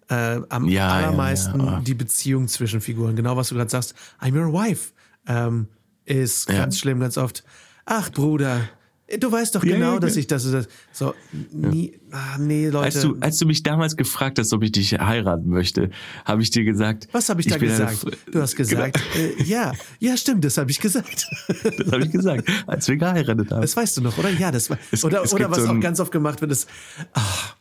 Äh, am Ja, ja, allermeisten ja. die Beziehung zwischen Figuren. Genau, was du gerade sagst. I'm your wife. Ähm, ist Ja. ganz schlimm, ganz oft. Ach, Bruder, du weißt doch Ja, genau, ja, dass ja. ich das, das so, nie, ah, nee, Leute. Als du, als du mich damals gefragt hast, ob ich dich heiraten möchte, habe ich dir gesagt. was habe ich da bin eine gesagt? Du hast gesagt, äh, ja, ja, stimmt, das habe ich gesagt. Genau, das habe ich gesagt, als wir geheiratet haben. Das weißt du noch, oder? Ja, das war. Es- oder es oder was so auch ganz oft gemacht wird, ist, ach,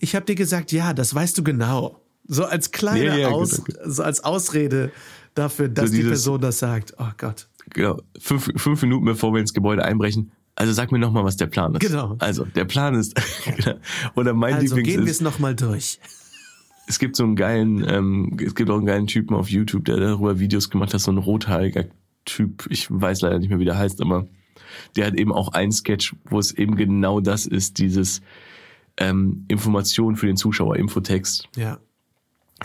ich habe dir gesagt, ja, das weißt du genau. So als kleine Ja, ja, Aus, genau, so als Ausrede dafür, dass So die dieses- Person das sagt. Oh Gott. genau, fünf, fünf Minuten bevor wir ins Gebäude einbrechen. Also sag mir nochmal, was der Plan ist. Genau. Also, der Plan ist, oder mein Also Lieblings gehen wir es nochmal durch. es gibt so einen geilen, ähm, es gibt auch einen geilen Typen auf YouTube, der darüber Videos gemacht hat, so ein rothaariger Typ, ich weiß leider nicht mehr, wie der heißt, aber der hat eben auch einen Sketch, wo es eben genau das ist, dieses ähm, Information für den Zuschauer, Infotext. Ja.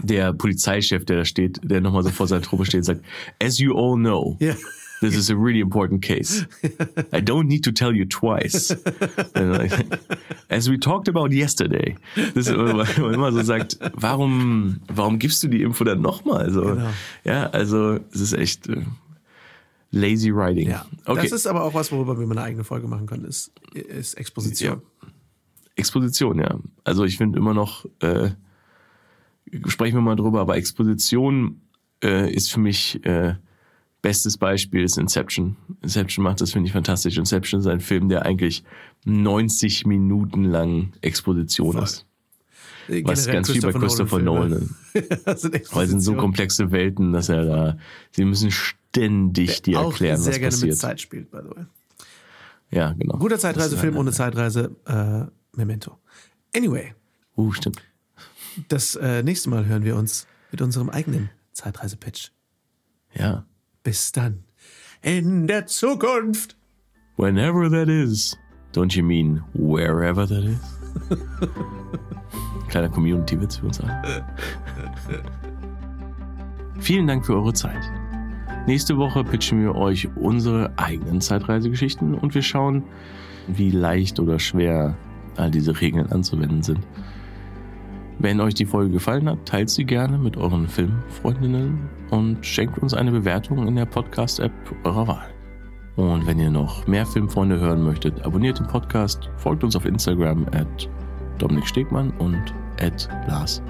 Der Polizeichef, der da steht, der nochmal so vor seiner Truppe steht, sagt, as you all know, Ja. This is a really important case. I don't need to tell you twice. As we talked about yesterday. Das ist immer, wo man immer so sagt, warum, warum gibst du die Info dann nochmal? So, Genau. Ja, also es ist echt äh, lazy writing. Ja. Okay. Das ist aber auch was, worüber wir mal eine eigene Folge machen können, ist, ist Exposition. Exposition, ja. Also ich finde immer noch, äh, sprechen wir mal drüber, aber Exposition äh, ist für mich äh, bestes Beispiel ist Inception. Inception macht das, finde ich, fantastisch. Inception ist ein Film, der eigentlich 90 Minuten lang Exposition Voll. ist. Äh, Was generell ganz viel bei Christopher Nolan sind Weil es sind so komplexe Welten, dass er da, sie müssen ständig dir erklären, sehr was gerne mit passiert. Zeit spielt, by the way. Ja, genau. Guter Zeitreisefilm ohne ist Zeitreise, äh, Memento. Anyway, Uh, stimmt. das äh, nächste Mal hören wir uns mit unserem eigenen Zeitreise-Pitch. Ja. Bis dann. In der Zukunft. Whenever that is. Don't you mean wherever that is? Kleiner Community-Witz für uns alle. Vielen Dank für eure Zeit. Nächste Woche pitchen wir euch unsere eigenen Zeitreisegeschichten und wir schauen, wie leicht oder schwer all diese Regeln anzuwenden sind. Wenn euch die Folge gefallen hat, teilt sie gerne mit euren Filmfreundinnen und schenkt uns eine Bewertung in der Podcast-App eurer Wahl. Und wenn ihr noch mehr Filmfreunde hören möchtet, abonniert den Podcast, folgt uns auf Instagram at Dominik Stegmann und at Lars